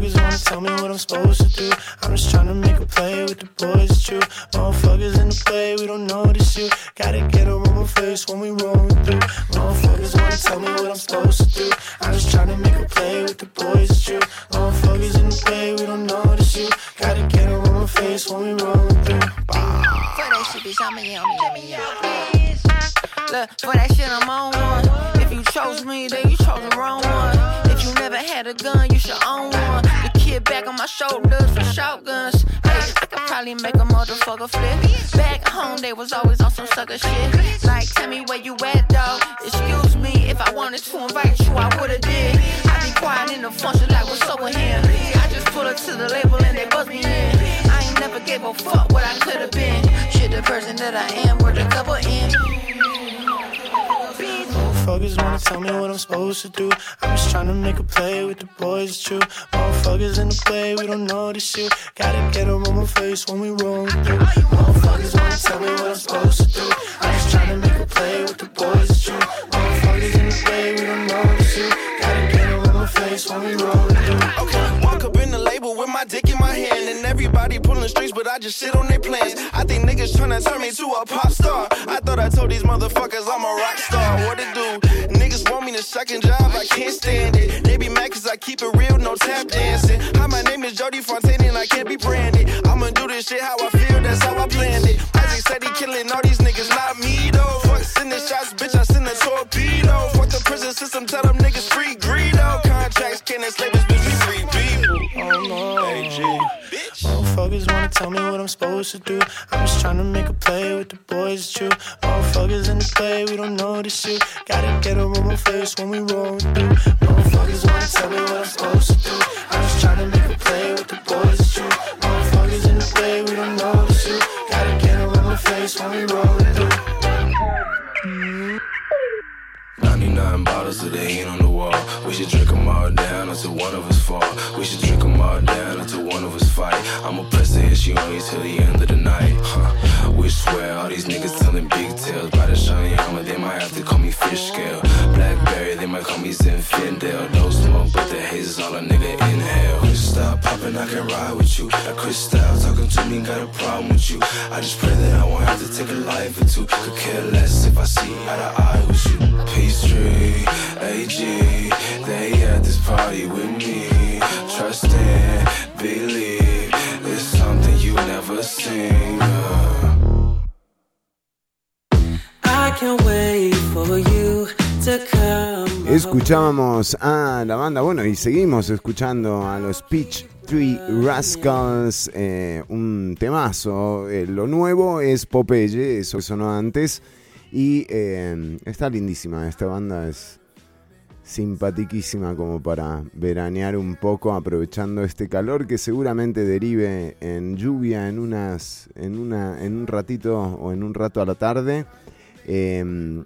Speaker 9: Motherfuckers wanna tell me what I'm supposed to do. I'm just trying to make a play with the boys, it's true. Motherfuckers in the play, we don't notice you. Gotta get a rubber face when we rollin' through. Motherfuckers wanna tell me what I'm supposed to do. I'm just trying to make a play with the boys, it's true. Motherfuckers in the play, we don't notice you. Gotta get a rubber face when we rollin' through.
Speaker 10: For that shit, bitch, I'ma yell me yell. Look, for that shit, I'm on one. If you chose me, then you chose the wrong one. Had a gun, you should own one. The kid back on my shoulders for shotguns. I probably make a motherfucker flip. Back home, they was always on some sucker shit. Like, tell me where you at, dog. Excuse me, if I wanted to invite you, I would've did. I be quiet in the function like what's up with him. I just pull up to the label and they buzz me in. I ain't never gave a fuck what I could've been. Shit, the person that I am, worth a couple in.
Speaker 9: Motherfuckers wanna tell me what I'm supposed to do. I'm just trying to make a play with the boys, it's true. Motherfuckers in the play, we don't notice you. Gotta get a rubber face when we roll through. Motherfuckers wanna tell me what I'm supposed to do. I'm just trying to make a play with the boys, it's true. Motherfuckers in the play, we don't notice you. Gotta get a rubber face when we roll through.
Speaker 11: Okay, walk up label with my dick in my hand, and everybody pulling strings, but I just sit on their plans. I think niggas tryna turn me to a pop star. I thought I told these motherfuckers I'm a rock star. What it do? Niggas want me to second job, I can't stand it. They be mad cause I keep it real, no tap dancing. Hi, my name is Jody Fontaine, and I can't be branded. I'ma do this shit how I feel, that's how I planned it. Isaac said he killing all these niggas, not me though. Fuck sending shots, bitch, I send a torpedo. Fuck the prison system, tell them niggas free greedo. Contracts can't enslave us, bitch, we free people.
Speaker 9: Oh no. Motherfuckers wanna tell me what I'm supposed to do. I'm just trying to make a play with the boys, it's true. Motherfuckers in the play, we don't notice you. Gotta get a rubber face when we roll through. Motherfuckers wanna tell me what I'm supposed to do. I'm just trying to make a play with the boys, it's true. Motherfuckers in the play, we don't notice you. Gotta get a rubber face when we roll through.
Speaker 12: 99 bottles of the heat on the wall. We should drink them all down until one of us fall. We should drink them all down until one of us fight. I'ma press the issue on you till the end of the night. Huh. We swear all these niggas telling big tales. By the shiny armor, they might have to call me fish scale. Blackberry, they might call me Zinfandel. No smoke, but the haze is all a nigga inhale. Stop popping, I can ride with you. Like Crystal talking to me, got a problem with you. I just pray that I won't have to take a life or two. Could care less if I see eye to eye with you. AG, they at this party with me. Trust and believe it's something you never seen. uh.
Speaker 13: I can't wait for you to come.
Speaker 2: Escuchábamos a la banda, bueno, y seguimos escuchando a los Peach Tree Rascals, eh, un temazo. Eh, lo nuevo es Popeye, eso que sonó antes. Y eh, está lindísima, esta banda es simpatiquísima como para veranear un poco aprovechando este calor que seguramente derive en lluvia en unas en una en un ratito o en un rato a la tarde Em,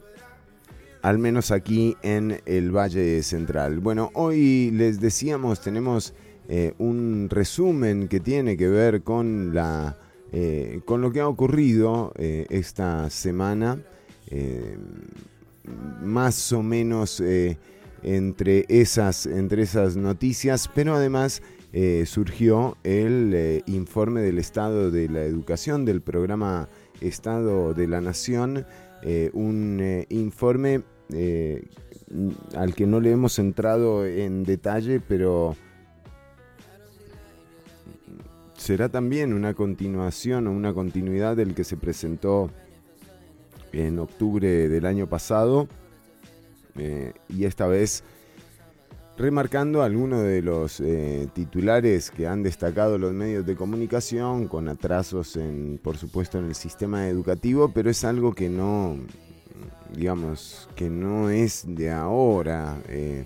Speaker 2: al menos aquí en el Valle Central. Bueno, hoy les decíamos, tenemos eh, un resumen que tiene que ver con, la, eh, con lo que ha ocurrido eh, esta semana, eh, más o menos eh, entre, esas, entre esas noticias, pero además eh, surgió el informe del estado de la educación del programa Estado de la Nación, un informe al que no le hemos entrado en detalle, pero será también una continuación o una continuidad del que se presentó en octubre del año pasado eh, y esta vez remarcando algunos de los eh, titulares que han destacado los medios de comunicación con atrasos en por supuesto en el sistema educativo pero es algo que no digamos que no es de ahora eh,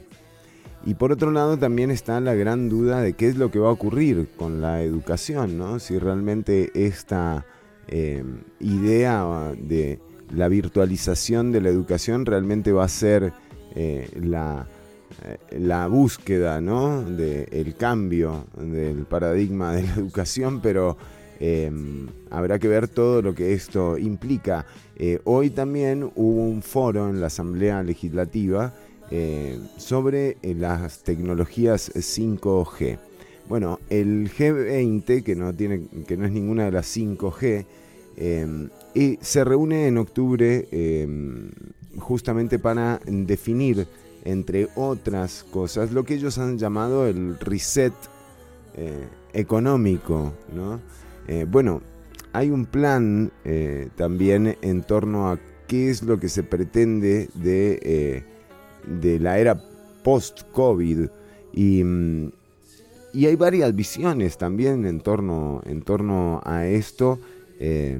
Speaker 2: y por otro lado también está la gran duda de qué es lo que va a ocurrir con la educación, ¿no? Si realmente esta idea de la virtualización de la educación realmente va a ser eh, la, eh, la búsqueda, ¿no? Del cambio del paradigma de la educación, pero Eh, habrá que ver todo lo que esto implica. Eh, hoy también hubo un foro en la Asamblea Legislativa sobre las tecnologías 5G. Bueno, el G20, que no, tiene, que no es ninguna de las 5G, eh, y se reúne en octubre eh, justamente para definir, entre otras cosas, lo que ellos han llamado el reset eh, económico. ¿no? Eh, bueno, hay un plan eh, también en torno a qué es lo que se pretende de, de la era post-COVID y, mm, y hay varias visiones también en torno, en torno a esto. Eh,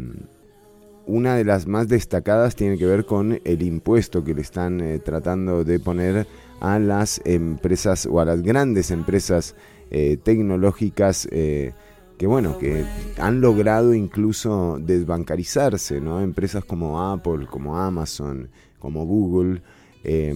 Speaker 2: una de las más destacadas tiene que ver con el impuesto que le están eh, tratando de poner a las empresas o a las grandes empresas eh, tecnológicas eh, que bueno que han logrado incluso desbancarizarse, ¿no? Empresas como Apple, como Amazon, como Google. eh,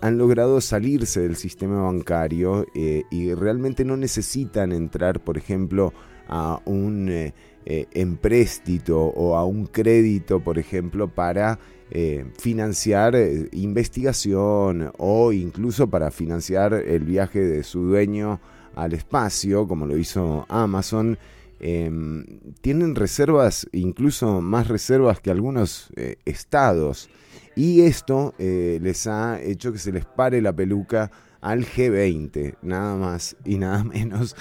Speaker 2: han logrado salirse del sistema bancario y realmente no necesitan entrar, por ejemplo, a un eh, empréstito o a un crédito, por ejemplo, para eh, financiar eh, investigación o incluso para financiar el viaje de su dueño al espacio, como lo hizo Amazon. Em, tienen reservas, incluso más reservas que algunos eh, estados. Y esto les ha hecho que se les pare la peluca al G20, nada más y nada menos,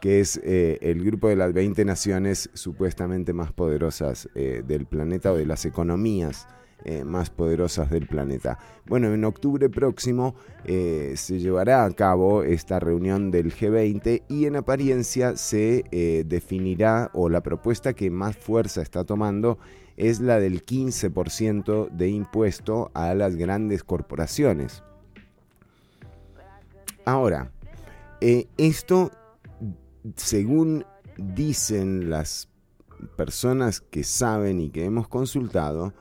Speaker 2: que es eh, el grupo de las 20 naciones supuestamente más poderosas eh, del planeta o de las economías eh, más poderosas del planeta. Bueno, en octubre próximo se llevará a cabo esta reunión del G20 y en apariencia se definirá o la propuesta que más fuerza está tomando es la del 15% de impuesto a las grandes corporaciones. Ahora, esto, según dicen las personas que saben y que hemos consultado,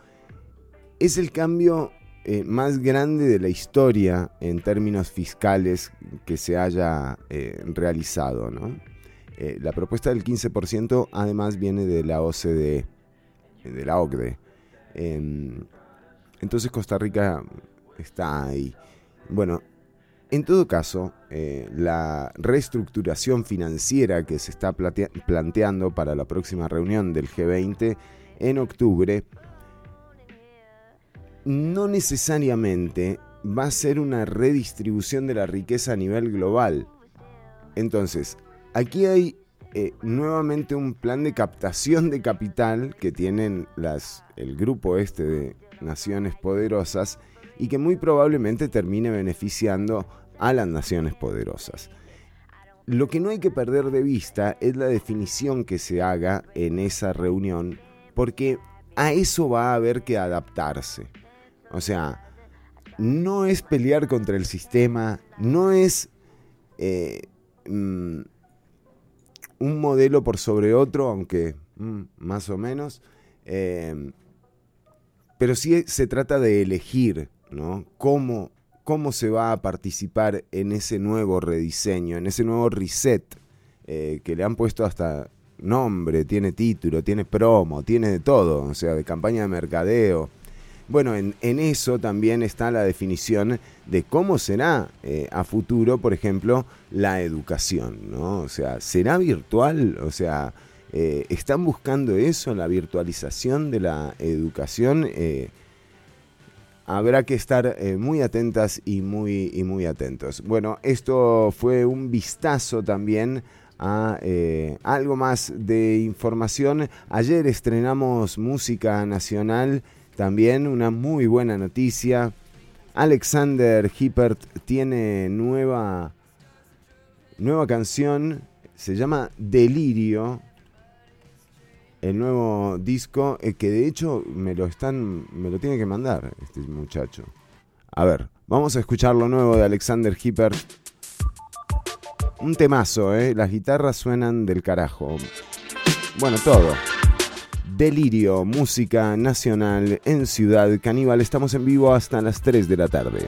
Speaker 2: es el cambio eh, más grande de la historia en términos fiscales que se haya eh, realizado. Eh, la propuesta del 15% además viene de la OCDE, de la OCDE. Em, entonces Costa Rica está ahí. Bueno, en todo caso, eh, la reestructuración financiera que se está planteando para la próxima reunión del G20 en octubre no necesariamente va a ser una redistribución de la riqueza a nivel global. Entonces, aquí hay eh, nuevamente un plan de captación de capital que tienen las, el grupo este de naciones poderosas y que muy probablemente termine beneficiando a las naciones poderosas. Lo que no hay que perder de vista es la definición que se haga en esa reunión, porque a eso va a haber que adaptarse. O sea, no es pelear contra el sistema, no es eh, mm, un modelo por sobre otro, aunque mm, más o menos. eh, pero sí se trata de elegir, ¿no? Cómo, cómo se va a participar en ese nuevo rediseño, en ese nuevo reset, eh, que le han puesto hasta nombre, tiene título, tiene promo, tiene de todo, o sea, de campaña de mercadeo. Bueno, en, en eso también está la definición de cómo será eh, a futuro, por ejemplo, la educación, ¿no? O sea, ¿será virtual? O sea, eh, ¿están buscando eso, la virtualización de la educación? Habrá que estar eh, muy atentas y muy, y muy atentos. Bueno, esto fue un vistazo también a eh, algo más de información. Ayer estrenamos música nacional, también una muy buena noticia. Alexander Hippert tiene nueva, nueva canción, se llama Delirio. El nuevo disco, eh, que de hecho me lo están, me lo tiene que mandar este muchacho. A ver, vamos a escuchar lo nuevo de Alexander Hippert. Un temazo, ¿eh? Las guitarras suenan del carajo. Bueno, todo. Delirio, música nacional en Ciudad Caníbal. Estamos en vivo hasta las 3 de la tarde.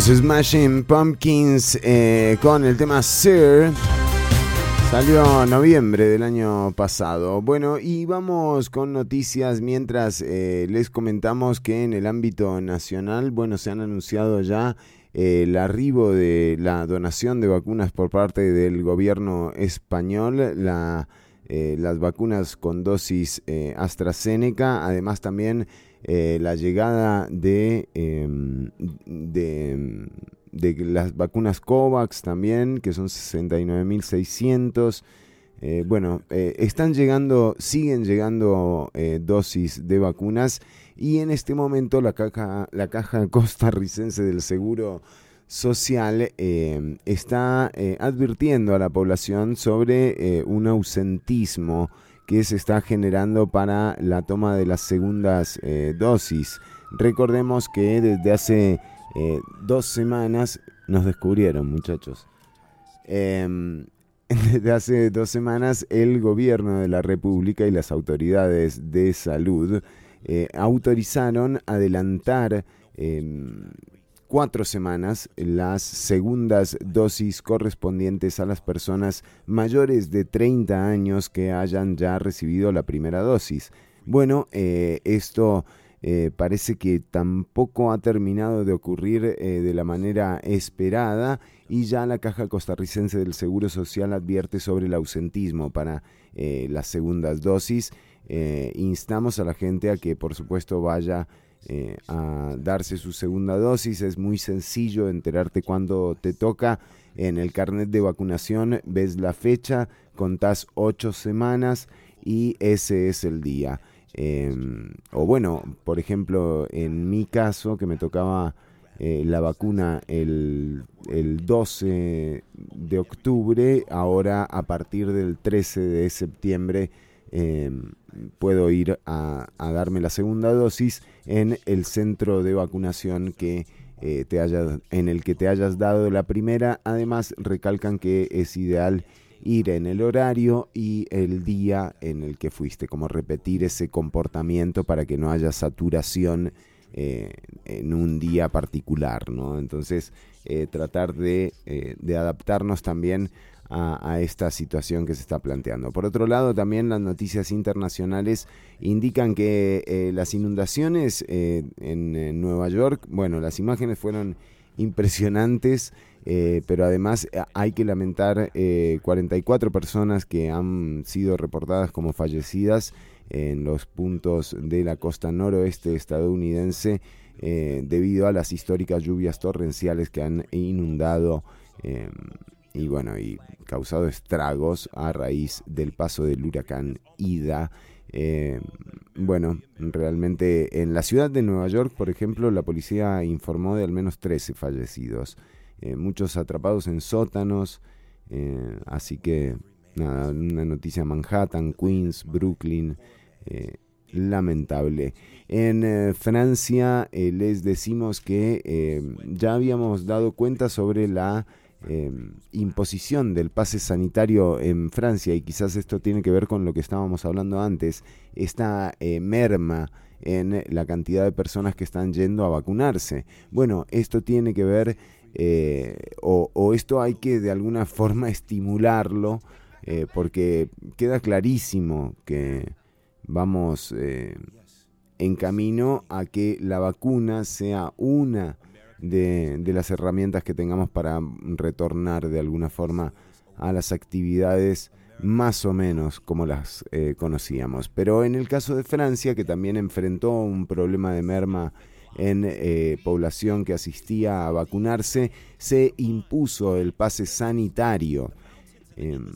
Speaker 2: Los Smashing Pumpkins eh, con el tema Sir. Salió noviembre del año pasado. Bueno, y vamos con noticias mientras eh, les comentamos que en el ámbito nacional, bueno, se han anunciado ya eh, el arribo de la donación de vacunas por parte del gobierno español, la, las vacunas con dosis AstraZeneca, además también eh, la llegada de, em, de, de las vacunas COVAX también, que son 69.600. Eh, bueno, eh, están llegando, siguen llegando eh, dosis de vacunas y en este momento la caja, la caja costarricense del Seguro Social eh, está advirtiendo a la población sobre un ausentismo que se está generando para la toma de las segundas eh, dosis. Recordemos que desde hace eh, dos semanas nos descubrieron, muchachos. Em, desde hace dos semanas el gobierno de la República y las autoridades de salud eh, autorizaron adelantar em, cuatro semanas las segundas dosis correspondientes a las personas mayores de 30 años que hayan ya recibido la primera dosis. Bueno, eh, esto eh, parece que tampoco ha terminado de ocurrir eh, de la manera esperada y ya la Caja Costarricense del Seguro Social advierte sobre el ausentismo para las segundas dosis. Instamos a la gente a que por supuesto vaya eh, a darse su segunda dosis. Es muy sencillo enterarte cuando te toca. En el carnet de vacunación ves la fecha, contás ocho semanas y ese es el día. Eh, o bueno, por ejemplo, en mi caso que me tocaba eh, la vacuna el, el 12 de octubre, ahora a partir del 13 de septiembre eh, puedo ir a, darme la segunda dosis en el centro de vacunación que eh, te haya, en el que te hayas dado la primera. Además, recalcan que es ideal ir en el horario y el día en el que fuiste, como repetir ese comportamiento para que no haya saturación eh, en un día particular, ¿no? Entonces, eh, tratar de, de adaptarnos también a, esta situación que se está planteando. Por otro lado, también las noticias internacionales indican que eh, las inundaciones eh, en, eh, Nueva York, bueno, las imágenes fueron impresionantes, pero además hay que lamentar eh, 44 personas que han sido reportadas como fallecidas en los puntos de la costa noroeste estadounidense debido a las históricas lluvias torrenciales que han inundado eh, y bueno y causado estragos a raíz del paso del huracán Ida. Eh, bueno, realmente en la ciudad de Nueva York, por ejemplo, la policía informó de al menos 13 fallecidos, eh, muchos atrapados en sótanos, eh, así que nada, una noticia Manhattan, Queens, Brooklyn, lamentable. En Francia les decimos que ya habíamos dado cuenta sobre la eh, imposición del pase sanitario en Francia y quizás esto tiene que ver con lo que estábamos hablando antes, esta eh, merma en la cantidad de personas que están yendo a vacunarse. Bueno, esto tiene que ver eh, o, esto hay que de alguna forma estimularlo eh, porque queda clarísimo que vamos en camino a que la vacuna sea una de, las herramientas que tengamos para retornar de alguna forma a las actividades más o menos como las eh, conocíamos. Pero en el caso de Francia, que también enfrentó un problema de merma en eh, población que asistía a vacunarse, se impuso el pase sanitario. Em,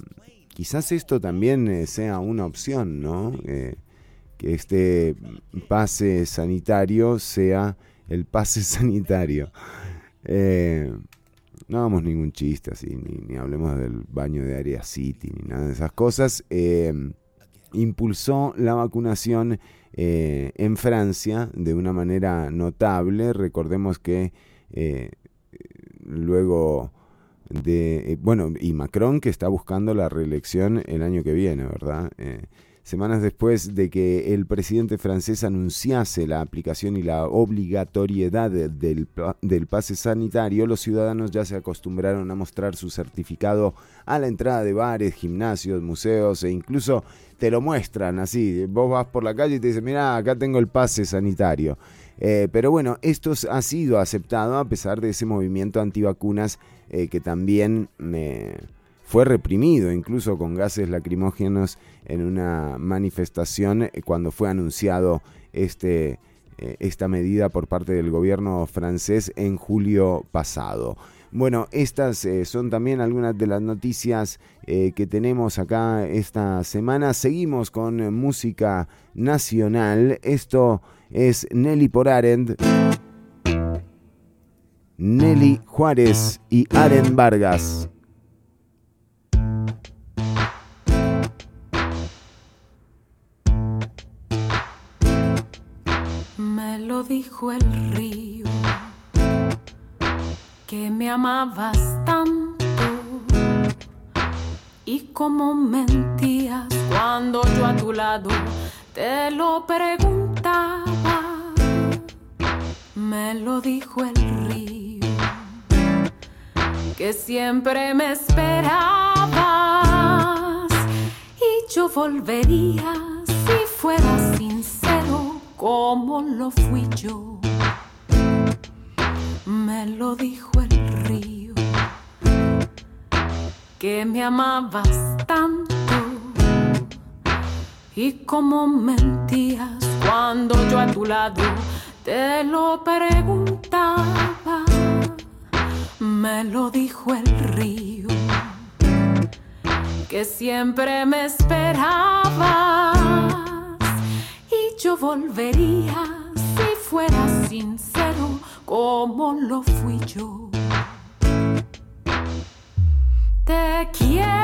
Speaker 2: quizás esto también eh, sea una opción, ¿no? Que este pase sanitario sea el pase sanitario. Eh, no hagamos ningún chiste así, ni, ni hablemos del baño de Area City, ni nada de esas cosas. Eh, impulsó la vacunación eh, en Francia de una manera notable. Recordemos que eh, luego de, bueno, y Macron que está buscando la reelección el año que viene, ¿verdad? Semanas después de que el presidente francés anunciase la aplicación y la obligatoriedad de- del, del pase sanitario, los ciudadanos ya se acostumbraron a mostrar su certificado a la entrada de bares, gimnasios, museos e incluso te lo muestran así. Vos vas por la calle y te dicen, mira, acá tengo el pase sanitario. Eh, pero bueno, esto ha sido aceptado a pesar de ese movimiento antivacunas eh, que también eh, fue reprimido, incluso con gases lacrimógenos en una manifestación eh, cuando fue anunciado este, eh, esta medida por parte del gobierno francés en julio pasado. Bueno, estas eh, son también algunas de las noticias que tenemos acá esta semana. Seguimos con música nacional. Esto es Nelly por Arend. Nelly Juárez y Aren Vargas.
Speaker 14: Me lo dijo el río que me amabas tanto y como mentías cuando yo a tu lado te lo preguntaba. Me lo dijo el río que siempre me esperabas y yo volvería si fuera sincero como lo fui yo. Me lo dijo el río que me amabas tanto y como mentías cuando yo a tu lado te lo preguntaba. Me lo dijo el río que siempre me esperabas y yo volvería si fuera sincero como lo fui yo. Te quiero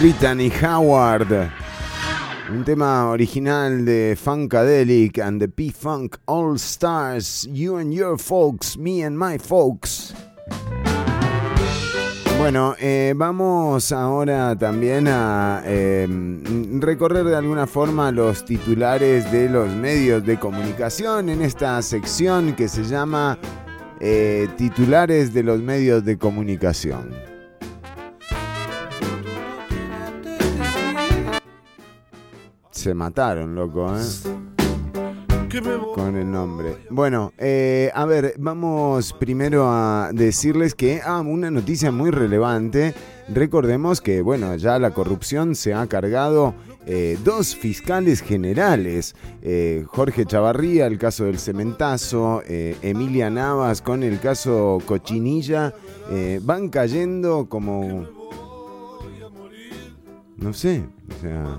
Speaker 2: Brittany Howard. Un tema original de Funkadelic and the P-Funk All Stars. You and your folks, me and my folks. Bueno, eh, vamos ahora también a eh, recorrer de alguna forma los titulares de los medios de comunicación en esta sección que se llama eh, Titulares de los medios de comunicación. Se mataron, loco, ¿eh? Con el nombre. Bueno, eh, a ver, vamos primero a decirles que, ah, una noticia muy relevante. Recordemos que, bueno, ya la corrupción se ha cargado eh, dos fiscales generales. Eh, Jorge Chavarría, el caso del cementazo, eh, Emilia Navas con el caso Cochinilla. van cayendo como... No sé, o sea...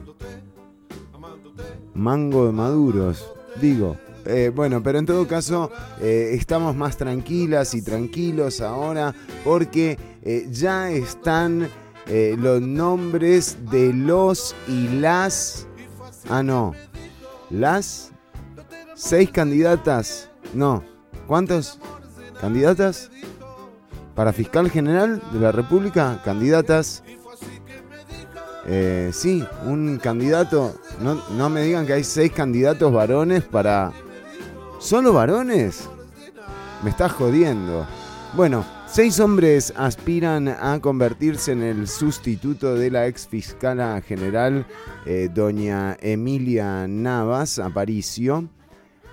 Speaker 2: Mango de maduros, digo. Eh, bueno, pero en todo caso eh, estamos más tranquilas y tranquilos ahora porque eh, ya están los nombres de los y las... Ah, no. Las seis candidatas. No. ¿Cuántos? ¿Candidatas? Para fiscal general de la República, candidatas. Eh, sí, un candidato. No, no me digan que hay seis candidatos varones para. ¿Solo varones? Me estás jodiendo. Bueno, seis hombres aspiran a convertirse en el sustituto de la ex fiscala general, eh, doña Emilia Navas Aparicio.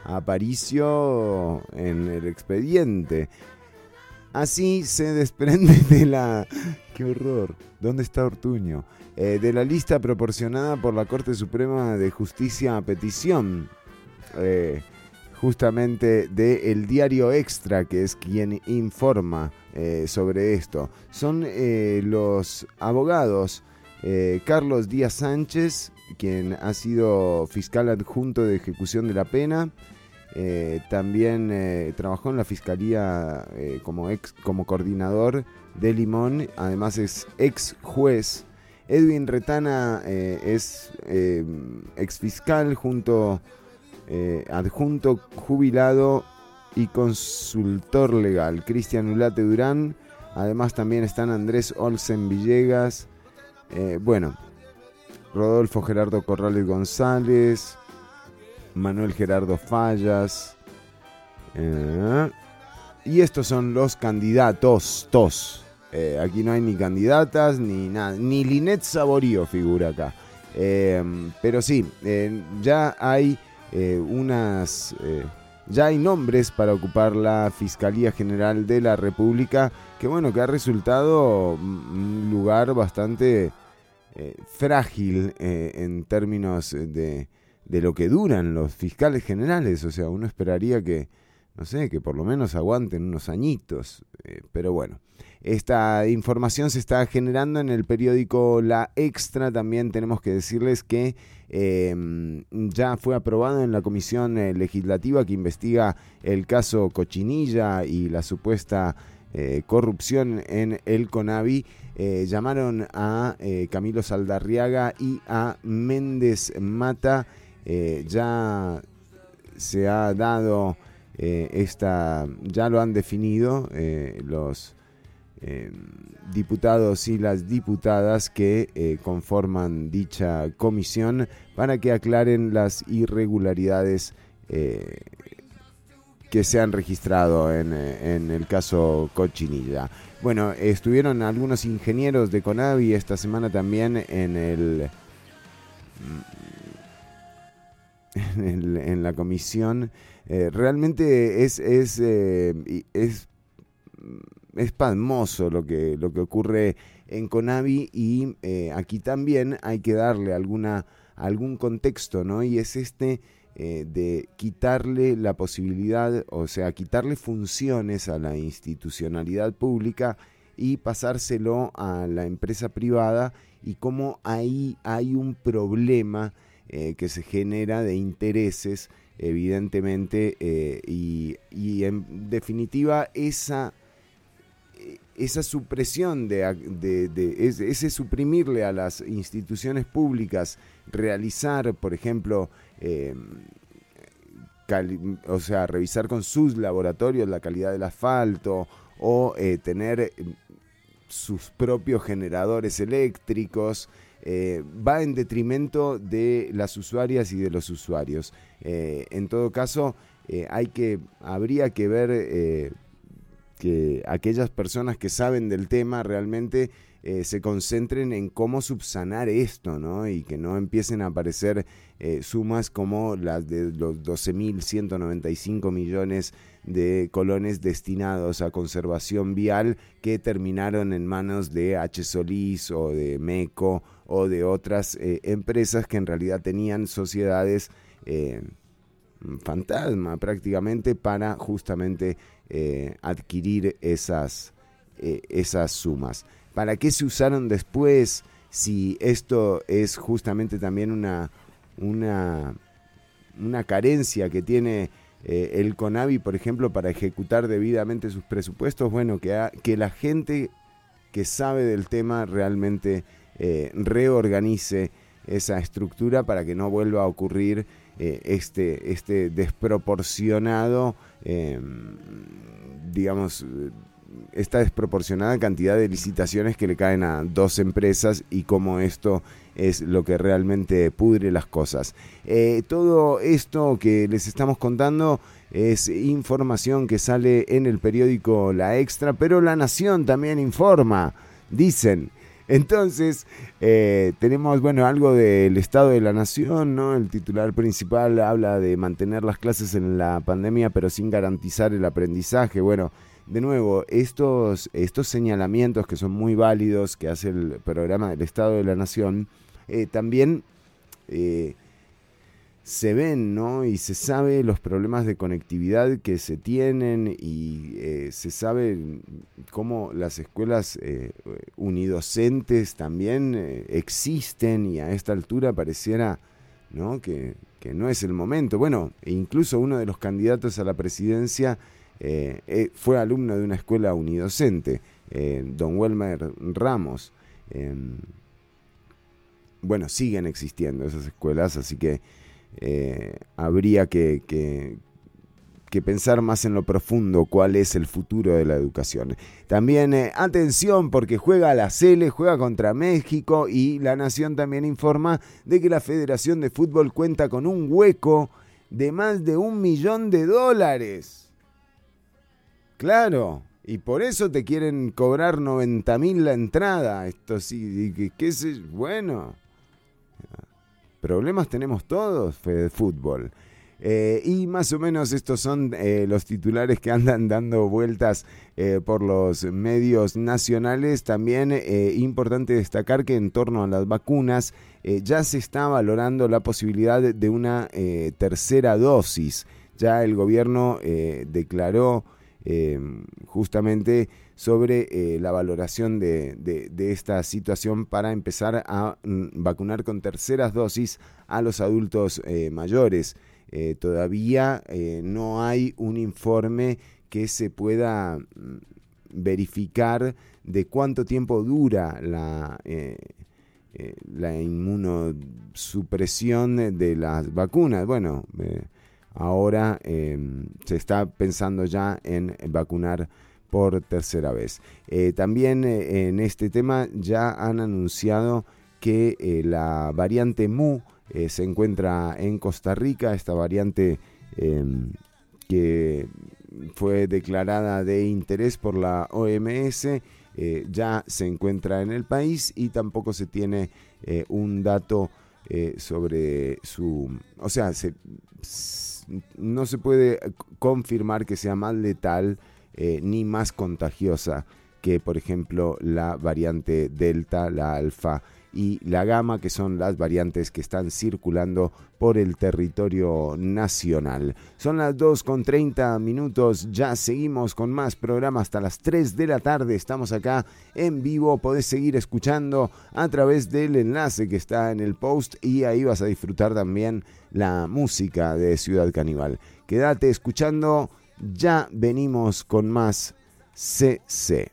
Speaker 2: Aparicio en el expediente. Así se desprende de la... ¡Qué horror! ¿Dónde está Ortuño? Eh, de la lista proporcionada por la Corte Suprema de Justicia a petición. eh, justamente de El Diario Extra, que es quien informa eh, sobre esto. Son los abogados Carlos Díaz Sánchez, quien ha sido fiscal adjunto de ejecución de la pena, eh, también eh, trabajó en la fiscalía eh, como, ex, como coordinador de Limón, además es ex juez. Edwin Retana es ex fiscal junto, adjunto jubilado y consultor legal. Cristian Ulate Durán, además también están Andrés Olsen Villegas, bueno, Rodolfo Gerardo Corrales González, Manuel Gerardo Fallas. eh, y estos son los candidatos, tos. Eh, aquí no hay ni candidatas ni nada, ni Linet Saborío figura acá. Eh, pero sí, ya hay unas. ya hay nombres para ocupar la Fiscalía General de la República, que bueno, que ha resultado un lugar bastante frágil en términos de, de lo que duran los fiscales generales. O sea, uno esperaría que, no sé, que por lo menos aguanten unos añitos. eh, pero bueno, esta información se está generando en el periódico La Extra. También tenemos que decirles que eh, ya fue aprobado en la comisión eh, legislativa que investiga el caso Cochinilla y la supuesta eh, corrupción en el CONAVI. Llamaron a Camilo Saldarriaga y a Méndez Mata. Eh, ya se ha dado eh, esta, ya lo han definido eh, los diputados y las diputadas que conforman dicha comisión para que aclaren las irregularidades que se han registrado en, en el caso Cochinilla. Bueno, estuvieron algunos ingenieros de Conavi esta semana también en el en, la comisión. Eh, realmente es, es, eh, es, es pasmoso lo que, lo que ocurre en Conavi y eh, aquí también hay que darle alguna, algún contexto, ¿no? Y es este de quitarle la posibilidad, o sea, quitarle funciones a la institucionalidad pública y pasárselo a la empresa privada y cómo ahí hay un problema eh, que se genera de intereses, evidentemente, eh, y, en definitiva esa, eh, esa supresión de, ese suprimirle a las instituciones públicas realizar, por ejemplo, o sea, revisar con sus laboratorios la calidad del asfalto o tener eh, sus propios generadores eléctricos, eh, va en detrimento de las usuarias y de los usuarios. Eh, en todo caso, eh, hay que, habría que ver que aquellas personas que saben del tema realmente se concentren en cómo subsanar esto, ¿no? Y que no empiecen a aparecer sumas como las de los 12.195 millones de colones destinados a conservación vial que terminaron en manos de H. Solís o de MECO o de otras eh, empresas que en realidad tenían sociedades eh, fantasma prácticamente para justamente eh, adquirir esas, esas sumas. ¿Para qué se usaron después? Si esto es justamente también una, una, una carencia que tiene el CONAVI, por ejemplo, para ejecutar debidamente sus presupuestos, bueno, que, que la gente que sabe del tema realmente eh, reorganice esa estructura para que no vuelva a ocurrir eh, este, este desproporcionado, eh, digamos, esta desproporcionada cantidad de licitaciones que le caen a dos empresas y cómo esto es lo que realmente pudre las cosas. Eh, todo esto que les estamos contando es información que sale en el periódico La Extra, pero La Nación también informa, dicen. Entonces, eh, tenemos, bueno, algo del Estado de la Nación, ¿no? El titular principal habla de mantener las clases en la pandemia, pero sin garantizar el aprendizaje. Bueno, de nuevo, estos, estos señalamientos que son muy válidos que hace el programa del Estado de la Nación, eh, también eh, se ven, ¿no? Y se sabe los problemas de conectividad que se tienen y eh, se sabe cómo las escuelas eh, unidocentes también eh, existen y a esta altura pareciera, ¿no? Que, no es el momento. Bueno, e incluso uno de los candidatos a la presidencia fue alumno de una escuela unidocente, don Welmer Ramos. Em, bueno, siguen existiendo esas escuelas, así que eh, habría que, que- que pensar más en lo profundo cuál es el futuro de la educación. También eh, atención porque juega la Cele, juega contra México y la Nación también informa de que la Federación de Fútbol cuenta con un hueco de más de un millón de dólares. Claro, y por eso te quieren cobrar 90 mil la entrada. Esto sí, qué sé, bueno. Problemas tenemos todos, Fede Fútbol. Eh, y más o menos estos son eh, los titulares que andan dando vueltas eh, por los medios nacionales. También importante destacar que en torno a las vacunas ya se está valorando la posibilidad de- de una tercera dosis. Ya el gobierno declaró justamente sobre eh, la valoración de, de- esta situación para empezar a mm, vacunar con terceras dosis a los adultos eh, mayores. Eh, todavía no hay un informe que se pueda mm, verificar de cuánto tiempo dura la, la inmunosupresión de las vacunas. Bueno, ahora eh, se está pensando ya en vacunar por tercera vez. Eh, también eh, en este tema ya han anunciado que eh, la variante Mu se encuentra en Costa Rica, esta variante eh, que fue declarada de interés por la OMS, ya se encuentra en el país y tampoco se tiene un dato sobre su... O sea, se- no se puede confirmar que sea más letal eh, ni más contagiosa que, por ejemplo, la variante Delta, la Alfa y la Gamma, que son las variantes que están circulando por el territorio nacional. Son las 2 con 30 minutos, ya seguimos con más programa hasta las 3 de la tarde. Estamos acá en vivo, podés seguir escuchando a través del enlace que está en el post y ahí vas a disfrutar también la música de Ciudad Caníbal. Quédate escuchando, ya venimos con más CC.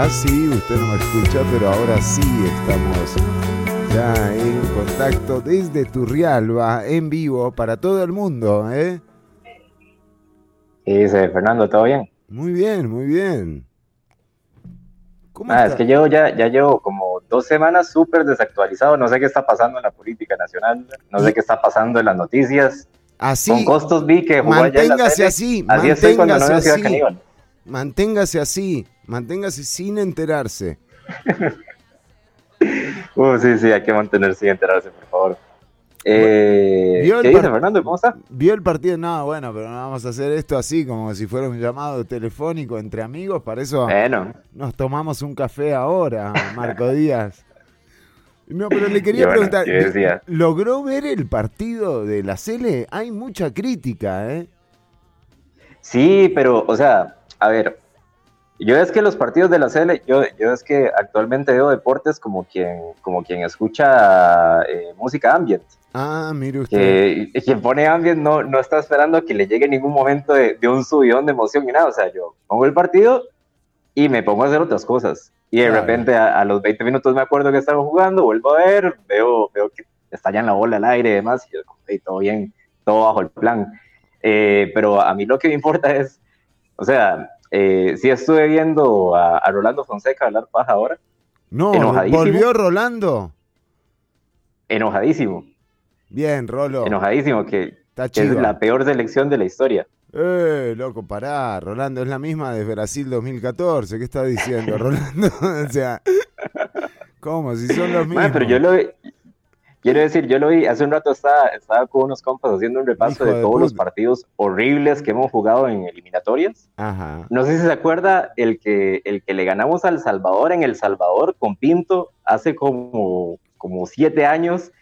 Speaker 2: Acá. Sí, usted no me escucha, pero ahora sí estamos ya en contacto desde Turrialba, en vivo, para todo el mundo. ¿eh?
Speaker 15: ¿Qué dice Fernando? ¿Todo bien?
Speaker 2: Muy bien, muy bien. ¿Cómo
Speaker 15: Ah, es
Speaker 2: está?
Speaker 15: que llevo ya, ya llevo como dos semanas súper desactualizado. No sé qué está pasando en la política nacional. No sé qué está pasando en las noticias.
Speaker 2: Así.
Speaker 15: Con costos vi que jugó la
Speaker 2: Manténgase
Speaker 15: tele.
Speaker 2: así,
Speaker 15: Así estoy cuando no
Speaker 2: manténgase
Speaker 15: veo Ciudad
Speaker 2: así.
Speaker 15: Caníbal.
Speaker 2: Manténgase así, manténgase sin enterarse.
Speaker 15: Uh, sí, sí, hay que mantenerse y enterarse, por favor. Eh,
Speaker 2: ¿Vio el
Speaker 15: ¿Qué dice Fernando? ¿Cómo está?
Speaker 2: ¿Vio el partido? No, bueno, pero no vamos a hacer esto así, como si fuera un llamado telefónico entre amigos. Para eso
Speaker 15: Bueno.
Speaker 2: nos tomamos un café ahora, Marco Díaz. No, pero le quería
Speaker 15: bueno,
Speaker 2: preguntar. ¿logró ver el partido de la Cele? Hay mucha crítica, ¿eh?
Speaker 15: Sí, pero, o sea, a ver, yo es que los partidos de la CL, yo, yo es que actualmente veo deportes como quien, como quien escucha eh, música ambient.
Speaker 2: Ah, mire usted.
Speaker 15: Que quien pone ambient no, no está esperando a que le llegue ningún momento de, de un subidón de emoción ni nada. O sea, yo pongo el partido y me pongo a hacer otras cosas. Y de
Speaker 2: Claro.
Speaker 15: repente a, a los 20 minutos me acuerdo que estaban jugando, vuelvo a ver, veo, veo que estallan la bola al aire y demás, y yo "Hey, todo bien, todo bajo el plan. Eh, pero a mí lo que me importa es, o sea, eh, sí estuve viendo a, a Rolando Fonseca hablar paja ahora,
Speaker 2: No,
Speaker 15: enojadísimo.
Speaker 2: ¿volvió Rolando?
Speaker 15: enojadísimo,
Speaker 2: Bien, Rolo.
Speaker 15: enojadísimo, que, que es la peor selección de la historia.
Speaker 2: Eh, loco, pará, Rolando, es la misma de Brasil 2014. ¿Qué está diciendo, Rolando? o sea, ¿cómo? Si son los mismos.
Speaker 15: Pero yo lo quiero decir, yo lo vi, hace un rato estaba, estaba con unos compas haciendo un repaso de
Speaker 2: de
Speaker 15: todos los partidos horribles que hemos jugado en eliminatorias.
Speaker 2: Ajá.
Speaker 15: No sé si se acuerda el que, el que le ganamos al Salvador en El Salvador con Pinto hace como, como siete años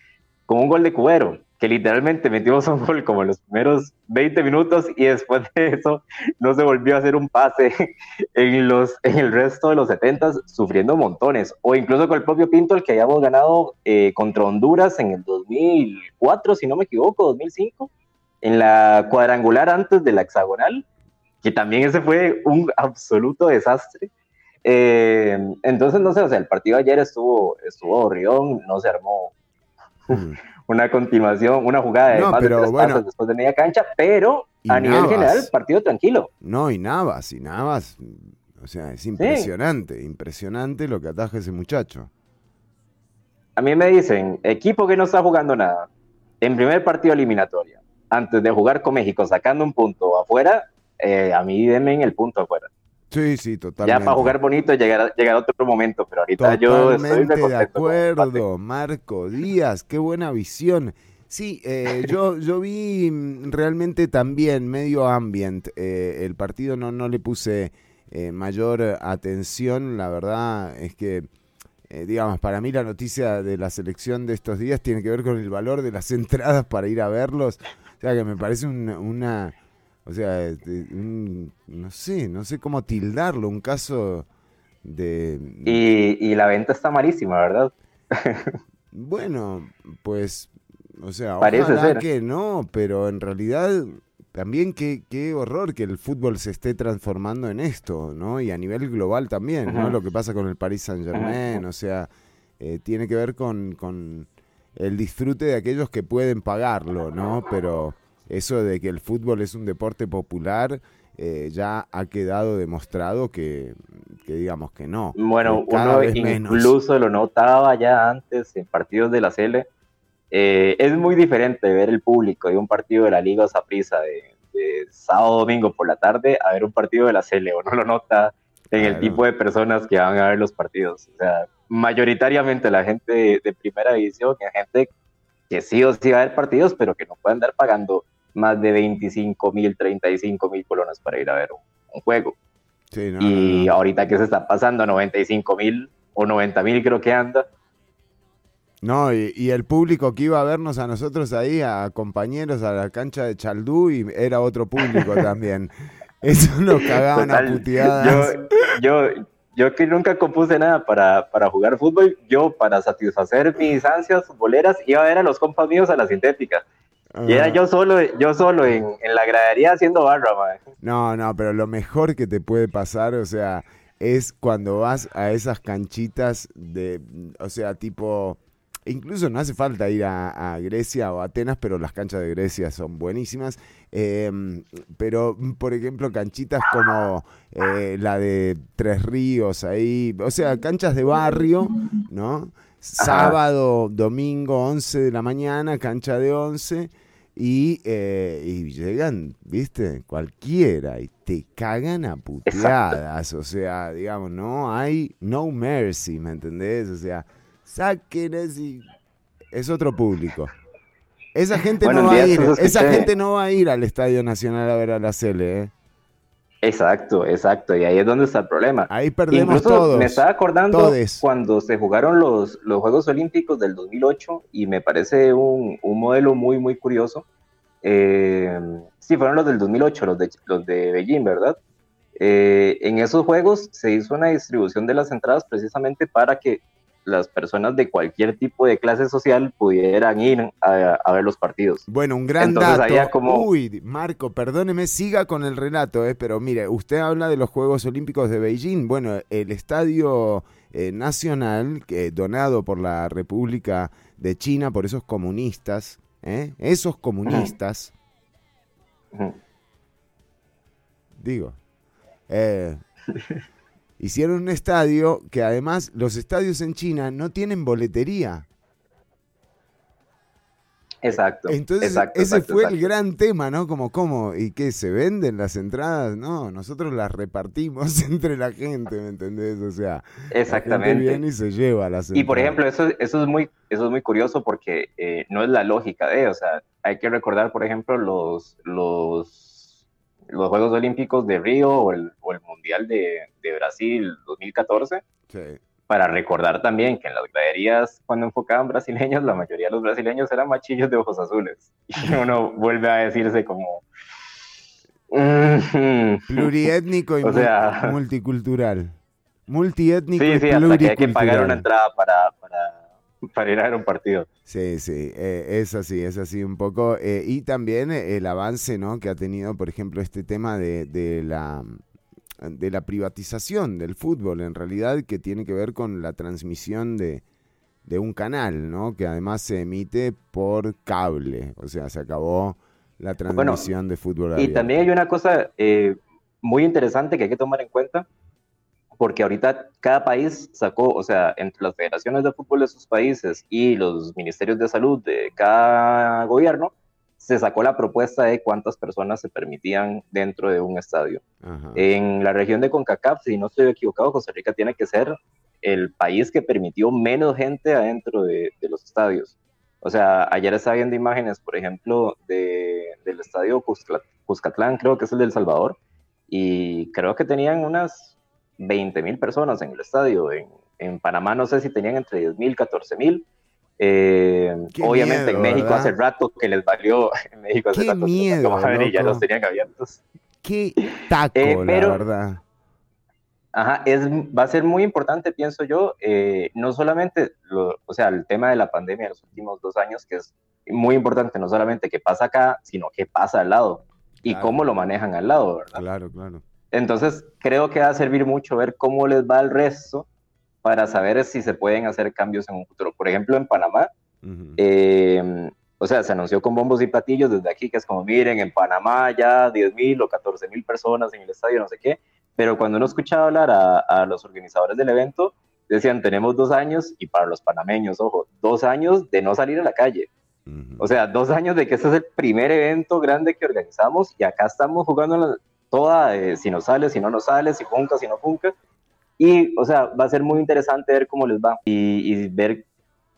Speaker 15: con un gol de Cubero, que literalmente metimos un gol como en los primeros 20 minutos y después de eso no se volvió a hacer un pase en, los, en el resto de los 70 sufriendo montones. O incluso con el propio Pinto, el que habíamos ganado eh, contra Honduras en el 2004, si no me equivoco, 2005, en la cuadrangular antes de la hexagonal que también ese fue un absoluto desastre. Eh, entonces, no sé, o sea, el partido ayer estuvo, estuvo horridón, no se armó una continuación, una jugada de
Speaker 2: No,
Speaker 15: más
Speaker 2: pero
Speaker 15: de tres
Speaker 2: bueno.
Speaker 15: pases después de media cancha, pero a nivel general, partido tranquilo.
Speaker 2: No, y Navas, y Navas. O sea, es impresionante, impresionante lo que ataja ese muchacho.
Speaker 15: A mí me dicen, equipo que no está jugando nada, en primer partido eliminatoria, antes de jugar con México sacando un punto afuera, eh, a mí denme en el punto afuera.
Speaker 2: Sí, sí, totalmente.
Speaker 15: Ya para jugar bonito llegar, llegar otro momento, pero ahorita yo estoy
Speaker 2: de acuerdo, Marco Díaz, qué buena visión. Sí, eh, yo, yo vi mm, realmente también medio ambient. eh, el partido no, no le puse eh, mayor atención. La verdad es que, eh, digamos, para mí la noticia de la selección de estos días tiene que ver con el valor de las entradas para ir a verlos. O sea, que me parece una- o sea, este, un- no sé, no sé cómo tildarlo, un caso de...
Speaker 15: Y, y la venta está malísima, ¿verdad?
Speaker 2: Bueno, pues, o sea,
Speaker 15: Parece
Speaker 2: ojalá
Speaker 15: ser.
Speaker 2: que no, pero en realidad también qué, qué horror que el fútbol se esté transformando en esto, ¿no? Y a nivel global también, ¿no? Lo que pasa con el Paris Saint Germain, o sea, eh, tiene que ver con, con el disfrute de aquellos que pueden pagarlo, ¿no? Pero eso de que el fútbol es un deporte popular eh, ya ha quedado demostrado que, que digamos que no.
Speaker 15: Bueno,
Speaker 2: que
Speaker 15: uno
Speaker 2: menos.
Speaker 15: incluso lo notaba ya antes en partidos de la Cele. Eh, es muy diferente ver el público de un partido de la Liga Saprissa de, de sábado domingo por la tarde a ver un partido de la Cele. Uno lo nota en el tipo de personas que van a ver los partidos. O sea, mayoritariamente la gente de, de primera división, es gente que sí o sí va a ver partidos, pero que no pueden andar pagando más de 25 mil, 35 mil colones para ir a ver un, un juego.
Speaker 2: Sí, no,
Speaker 15: y
Speaker 2: no, no.
Speaker 15: ahorita que se está pasando a 95 mil o 90 mil creo que anda.
Speaker 2: No, y, y el público que iba a vernos a nosotros ahí, a compañeros a la cancha de Chaldú, y era otro público también. Eso nos cagaban a
Speaker 15: Total,
Speaker 2: puteadas.
Speaker 15: Yo, yo, yo que nunca compuse nada para, para jugar fútbol, yo para satisfacer mis ansias futboleras iba a ver a los compas míos a la sintética. Y era
Speaker 2: Ah.
Speaker 15: yo solo, yo solo en, en la gradería haciendo barra.
Speaker 2: No, no, pero lo mejor que te puede pasar, o sea, es cuando vas a esas canchitas de, o sea, tipo, incluso no hace falta ir a, a Grecia o Atenas, pero las canchas de Grecia son buenísimas. Eh, pero, por ejemplo, canchitas como eh, la de Tres Ríos, ahí, o sea, canchas de barrio, ¿no? Sábado, domingo, 11 de la mañana, cancha de 11. Y, eh, y llegan, viste, cualquiera y te cagan a puteadas. O sea, digamos, no hay no mercy, ¿me entendés? O sea, saquen ese. Es otro público. Esa gente
Speaker 15: Bueno,
Speaker 2: no va a ir, esa gente no va a ir al Estadio Nacional a ver a la Cele, ¿eh?
Speaker 15: Exacto, exacto, y ahí es donde está el problema.
Speaker 2: Ahí perdemos
Speaker 15: Incluso
Speaker 2: todos.
Speaker 15: Me estaba acordando
Speaker 2: todes.
Speaker 15: cuando se jugaron los, los Juegos Olímpicos del 2008 y me parece un, un modelo muy, muy curioso. Eh, sí, fueron los del 2008, los de, los de Beijing, ¿verdad? Eh, en esos Juegos se hizo una distribución de las entradas precisamente para que las personas de cualquier tipo de clase social pudieran ir a, a ver los partidos.
Speaker 2: Bueno, un gran
Speaker 15: Entonces
Speaker 2: dato.
Speaker 15: había como-
Speaker 2: Uy, Marco, perdóneme, siga con el relato, eh, pero mire, usted habla de los Juegos Olímpicos de Beijing. Bueno, el Estadio eh, Nacional, que, donado por la República de China, por esos comunistas, ¿eh? esos comunistas, digo, eh, hicieron un estadio que además los estadios en China no tienen boletería.
Speaker 15: Exacto.
Speaker 2: Entonces,
Speaker 15: exacto,
Speaker 2: ese
Speaker 15: exacto,
Speaker 2: fue el gran tema, ¿no? Como, ¿cómo? ¿Y qué? ¿Se venden las entradas? No, nosotros las repartimos entre la gente, ¿me entendés? O sea, la
Speaker 15: Exactamente.
Speaker 2: gente viene y se lleva las
Speaker 15: Y por
Speaker 2: entradas.
Speaker 15: ejemplo, eso, eso, es muy, eso es muy curioso porque eh, no es la lógica de, o sea, hay que recordar, por ejemplo, los, los, los Juegos Olímpicos de Río o el, o el Mundial de, de Brasil 2014,
Speaker 2: Sí.
Speaker 15: para recordar también que en las graderías, cuando enfocaban brasileños, la mayoría de los brasileños eran machillos de ojos azules. Y uno vuelve a decirse como...
Speaker 2: Pluriétnico y
Speaker 15: O sea-
Speaker 2: multicultural. Multiétnico
Speaker 15: Sí,
Speaker 2: y
Speaker 15: sí, hasta que hay que pagar una entrada para, para, para ir a ver un partido.
Speaker 2: Sí, sí, eh, es así, es así un poco. eh, y también eh, el avance ¿no? que ha tenido, por ejemplo, este tema de, de la, de la privatización del fútbol, en realidad, que tiene que ver con la transmisión de, de un canal, ¿no? que además se emite por cable, o sea, se acabó la transmisión de fútbol.
Speaker 15: Y
Speaker 2: abierto.
Speaker 15: también hay una cosa eh, muy interesante que hay que tomar en cuenta, porque ahorita cada país sacó, o sea, entre las federaciones de fútbol de sus países y los ministerios de salud de cada gobierno, se sacó la propuesta de cuántas personas se permitían dentro de un estadio.
Speaker 2: Ajá.
Speaker 15: En la región de CONCACAF, si no estoy equivocado, Costa Rica tiene que ser el país que permitió menos gente adentro de, de los estadios. O sea, ayer estaba viendo imágenes, por ejemplo, de, del estadio Cuscatlán, creo que es el del Salvador, y creo que tenían unas 20 mil personas en el estadio. En, en Panamá no sé si tenían entre 10 mil, 14 mil. Eh, obviamente
Speaker 2: miedo,
Speaker 15: en México
Speaker 2: ¿verdad?
Speaker 15: hace rato que les valió, en México hace
Speaker 2: Qué
Speaker 15: rato que
Speaker 2: miedo,
Speaker 15: valió madre y ya los tenían abiertos.
Speaker 2: Qué taco,
Speaker 15: Eh,
Speaker 2: la
Speaker 15: pero-
Speaker 2: verdad.
Speaker 15: Ajá, es, va a ser muy importante, pienso yo, eh, no solamente, lo- o sea, el tema de la pandemia de los últimos dos años, que es muy importante, no solamente qué pasa acá, sino qué pasa al lado y
Speaker 2: Claro.
Speaker 15: cómo lo manejan al lado, ¿verdad?
Speaker 2: Claro, claro.
Speaker 15: Entonces, creo que va a servir mucho ver cómo les va al resto para saber si se pueden hacer cambios en un futuro. Por ejemplo, en Panamá, eh, o sea, se anunció con bombos y platillos desde aquí, que es como, miren, en Panamá ya 10 mil o 14 mil personas en el estadio, no sé qué, pero cuando uno escuchaba hablar a, a los organizadores del evento, decían, tenemos dos años, y para los panameños, ojo, dos años de no salir a la calle. O sea, dos años de que este es el primer evento grande que organizamos y acá estamos jugando la- toda, eh, si nos sale, si no nos sale, si funca, si no funca. Y, o sea, va a ser muy interesante ver cómo les va y, y ver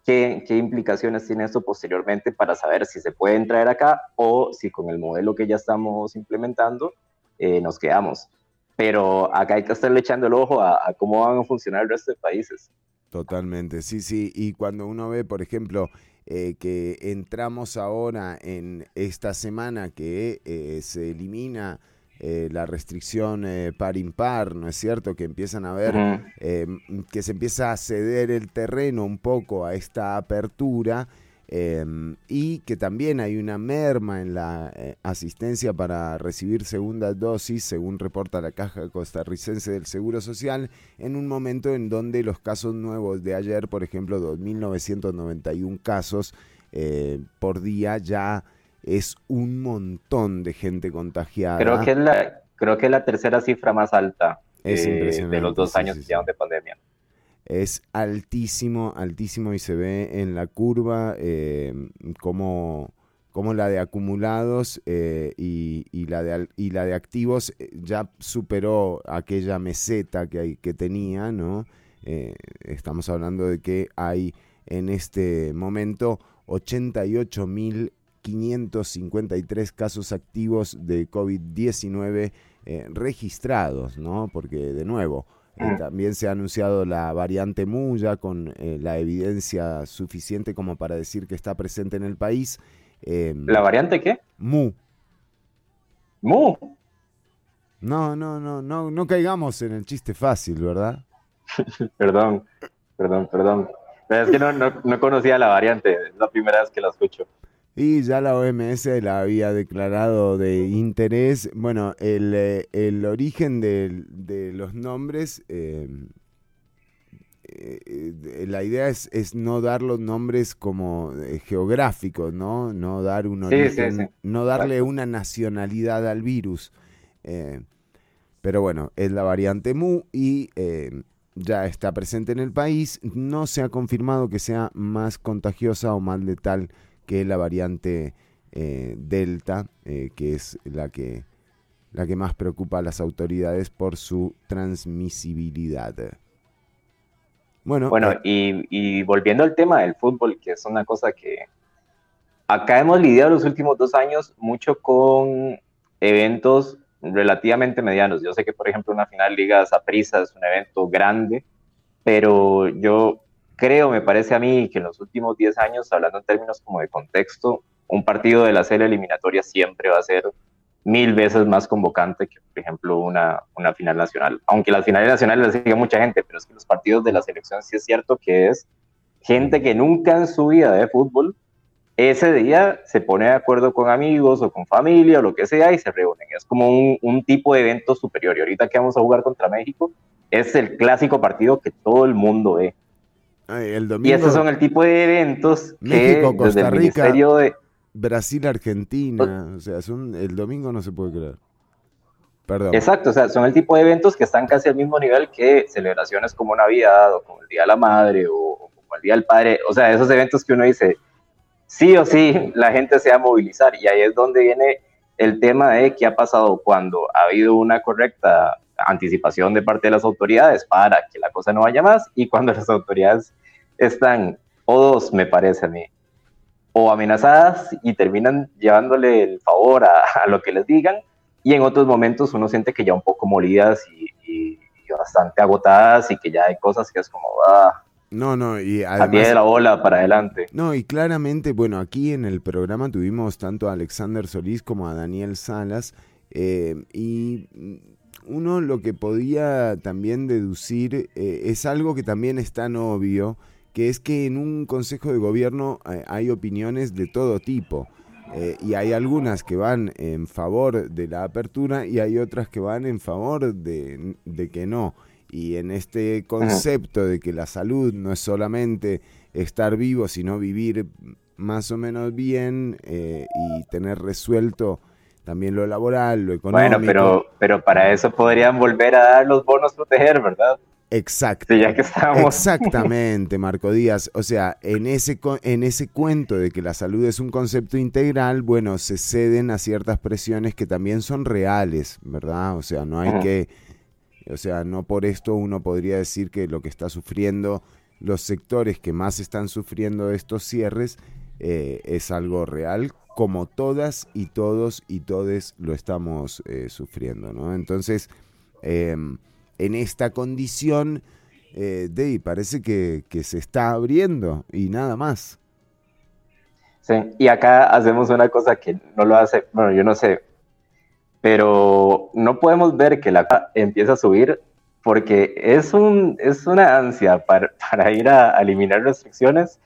Speaker 15: qué, qué implicaciones tiene esto posteriormente para saber si se pueden traer acá o si con el modelo que ya estamos implementando eh, nos quedamos. Pero acá hay que estarle echando el ojo a, a cómo van a funcionar el resto de países.
Speaker 2: Totalmente, sí, sí. Y cuando uno ve, por ejemplo, eh, que entramos ahora en esta semana que eh, se elimina eh, la restricción eh, par impar, ¿no es cierto? Que empiezan a ver,
Speaker 15: Ujú.
Speaker 2: eh, m- que se empieza a ceder el terreno un poco a esta apertura eh, y que también hay una merma en la eh, asistencia para recibir segunda dosis, según reporta la Caja Costarricense del Seguro Social, en un momento en donde los casos nuevos de ayer, por ejemplo, 2.991 casos eh, por día, ya es un montón de gente contagiada.
Speaker 15: Creo que es la, creo que es la tercera cifra más alta
Speaker 2: Es
Speaker 15: eh, de los dos años
Speaker 2: sí,
Speaker 15: que
Speaker 2: sí.
Speaker 15: de pandemia.
Speaker 2: Es altísimo, altísimo y se ve en la curva eh, como, como la de acumulados eh, y, y la de, y la de activos ya superó aquella meseta que, hay, que tenía, ¿no? Estamos hablando de que hay en este momento 88.553 casos activos de COVID-19 eh, registrados, ¿no? Porque de nuevo, eh, también se ha anunciado la variante Mu ya con eh, la evidencia suficiente como para decir que está presente en el país. Eh,
Speaker 15: ¿La variante qué?
Speaker 2: Mu.
Speaker 15: Mu.
Speaker 2: No, no, no, no, no caigamos en el chiste fácil, ¿verdad?
Speaker 15: Perdón, perdón, perdón. Es que no, no, no conocía la variante, es la primera vez que la escucho.
Speaker 2: Y ya la OMS la había declarado de interés. Bueno, el, eh, el origen del- de, los nombres, eh, eh, la idea es, es no dar los nombres como eh, geográficos, ¿no? No dar un
Speaker 15: Sí, sí,
Speaker 2: origen,
Speaker 15: sí.
Speaker 2: no darle una nacionalidad al virus. Eh, pero bueno, es la variante Mu y eh, ya está presente en el país. No se ha confirmado que sea más contagiosa o más letal que la variante eh, Delta, eh, que es la que, la que más preocupa a las autoridades por su transmisibilidad. Bueno,
Speaker 15: Bueno,
Speaker 2: eh,
Speaker 15: y, y volviendo al tema del fútbol, que es una cosa que acá hemos lidiado los últimos dos años mucho con eventos relativamente medianos. Yo sé que, por ejemplo, una final Liga Saprissa es un evento grande, pero yo creo, me parece a mí, que en los últimos 10 años, hablando en términos como de contexto, un partido de la serie eliminatoria siempre va a ser mil veces más convocante que, por ejemplo, una, una final nacional. Aunque las finales nacionales las sigue mucha gente, pero es que los partidos de la selección sí es cierto que es gente que nunca en su vida de fútbol, ese día se pone de acuerdo con amigos o con familia o lo que sea y se reúnen. Es como un, un tipo de evento superior. Y ahorita que vamos a jugar contra México, es el clásico partido que todo el mundo ve. Y esos son el tipo de eventos que
Speaker 2: México,
Speaker 15: desde
Speaker 2: Costa
Speaker 15: el
Speaker 2: Rica,
Speaker 15: de...
Speaker 2: Brasil, Argentina. O sea, son, el domingo no se puede creer. Perdón.
Speaker 15: Exacto, o sea, son el tipo de eventos que están casi al mismo nivel que celebraciones como Navidad o como el Día de la Madre o, o como el Día del Padre. O sea, esos eventos que uno dice, sí o sí la gente se va a movilizar. Y ahí es donde viene el tema de qué ha pasado cuando ha habido una correcta anticipación de parte de las autoridades para que la cosa no vaya más y cuando las autoridades están, o dos me parece a mí, o amenazadas y terminan llevándole el favor a, a lo que les digan y en otros momentos uno siente que ya un poco molidas y, y- y bastante agotadas y que ya hay cosas que es como, ah,
Speaker 2: No, no, y
Speaker 15: a pie
Speaker 2: además...
Speaker 15: de la bola para adelante.
Speaker 2: No, y claramente, bueno, aquí en el programa tuvimos tanto a Alexander Solís como a Daniel Salas, eh, y uno lo que podía también deducir eh, es algo que también es tan obvio, que es que en un consejo de gobierno eh, hay opiniones de todo tipo. eh, y hay algunas que van en favor de la apertura y hay otras que van en favor de, de que no. Y en este concepto de que la salud no es solamente estar vivo, sino vivir más o menos bien eh, y tener resuelto también lo laboral, lo económico.
Speaker 15: Bueno, pero, pero para eso podrían volver a dar los bonos proteger, ¿verdad?
Speaker 2: Exacto.
Speaker 15: Sí, ya que estamos.
Speaker 2: Exactamente, Marco Díaz. O sea, en ese, en ese cuento de que la salud es un concepto integral, bueno, se ceden a ciertas presiones que también son reales, ¿verdad? O sea, no hay que, o sea, no por esto uno podría decir que lo que está sufriendo los sectores que más están sufriendo estos cierres eh, es algo real, como todas y todos y todes lo estamos eh, sufriendo, ¿no? Entonces, em, en esta condición, eh, Dave, parece que, que se está abriendo y nada más.
Speaker 15: Sí, y acá hacemos una cosa que no lo hace, bueno, yo no sé, pero no podemos ver que la empieza a subir porque es, un, es una ansia para, para ir a eliminar restricciones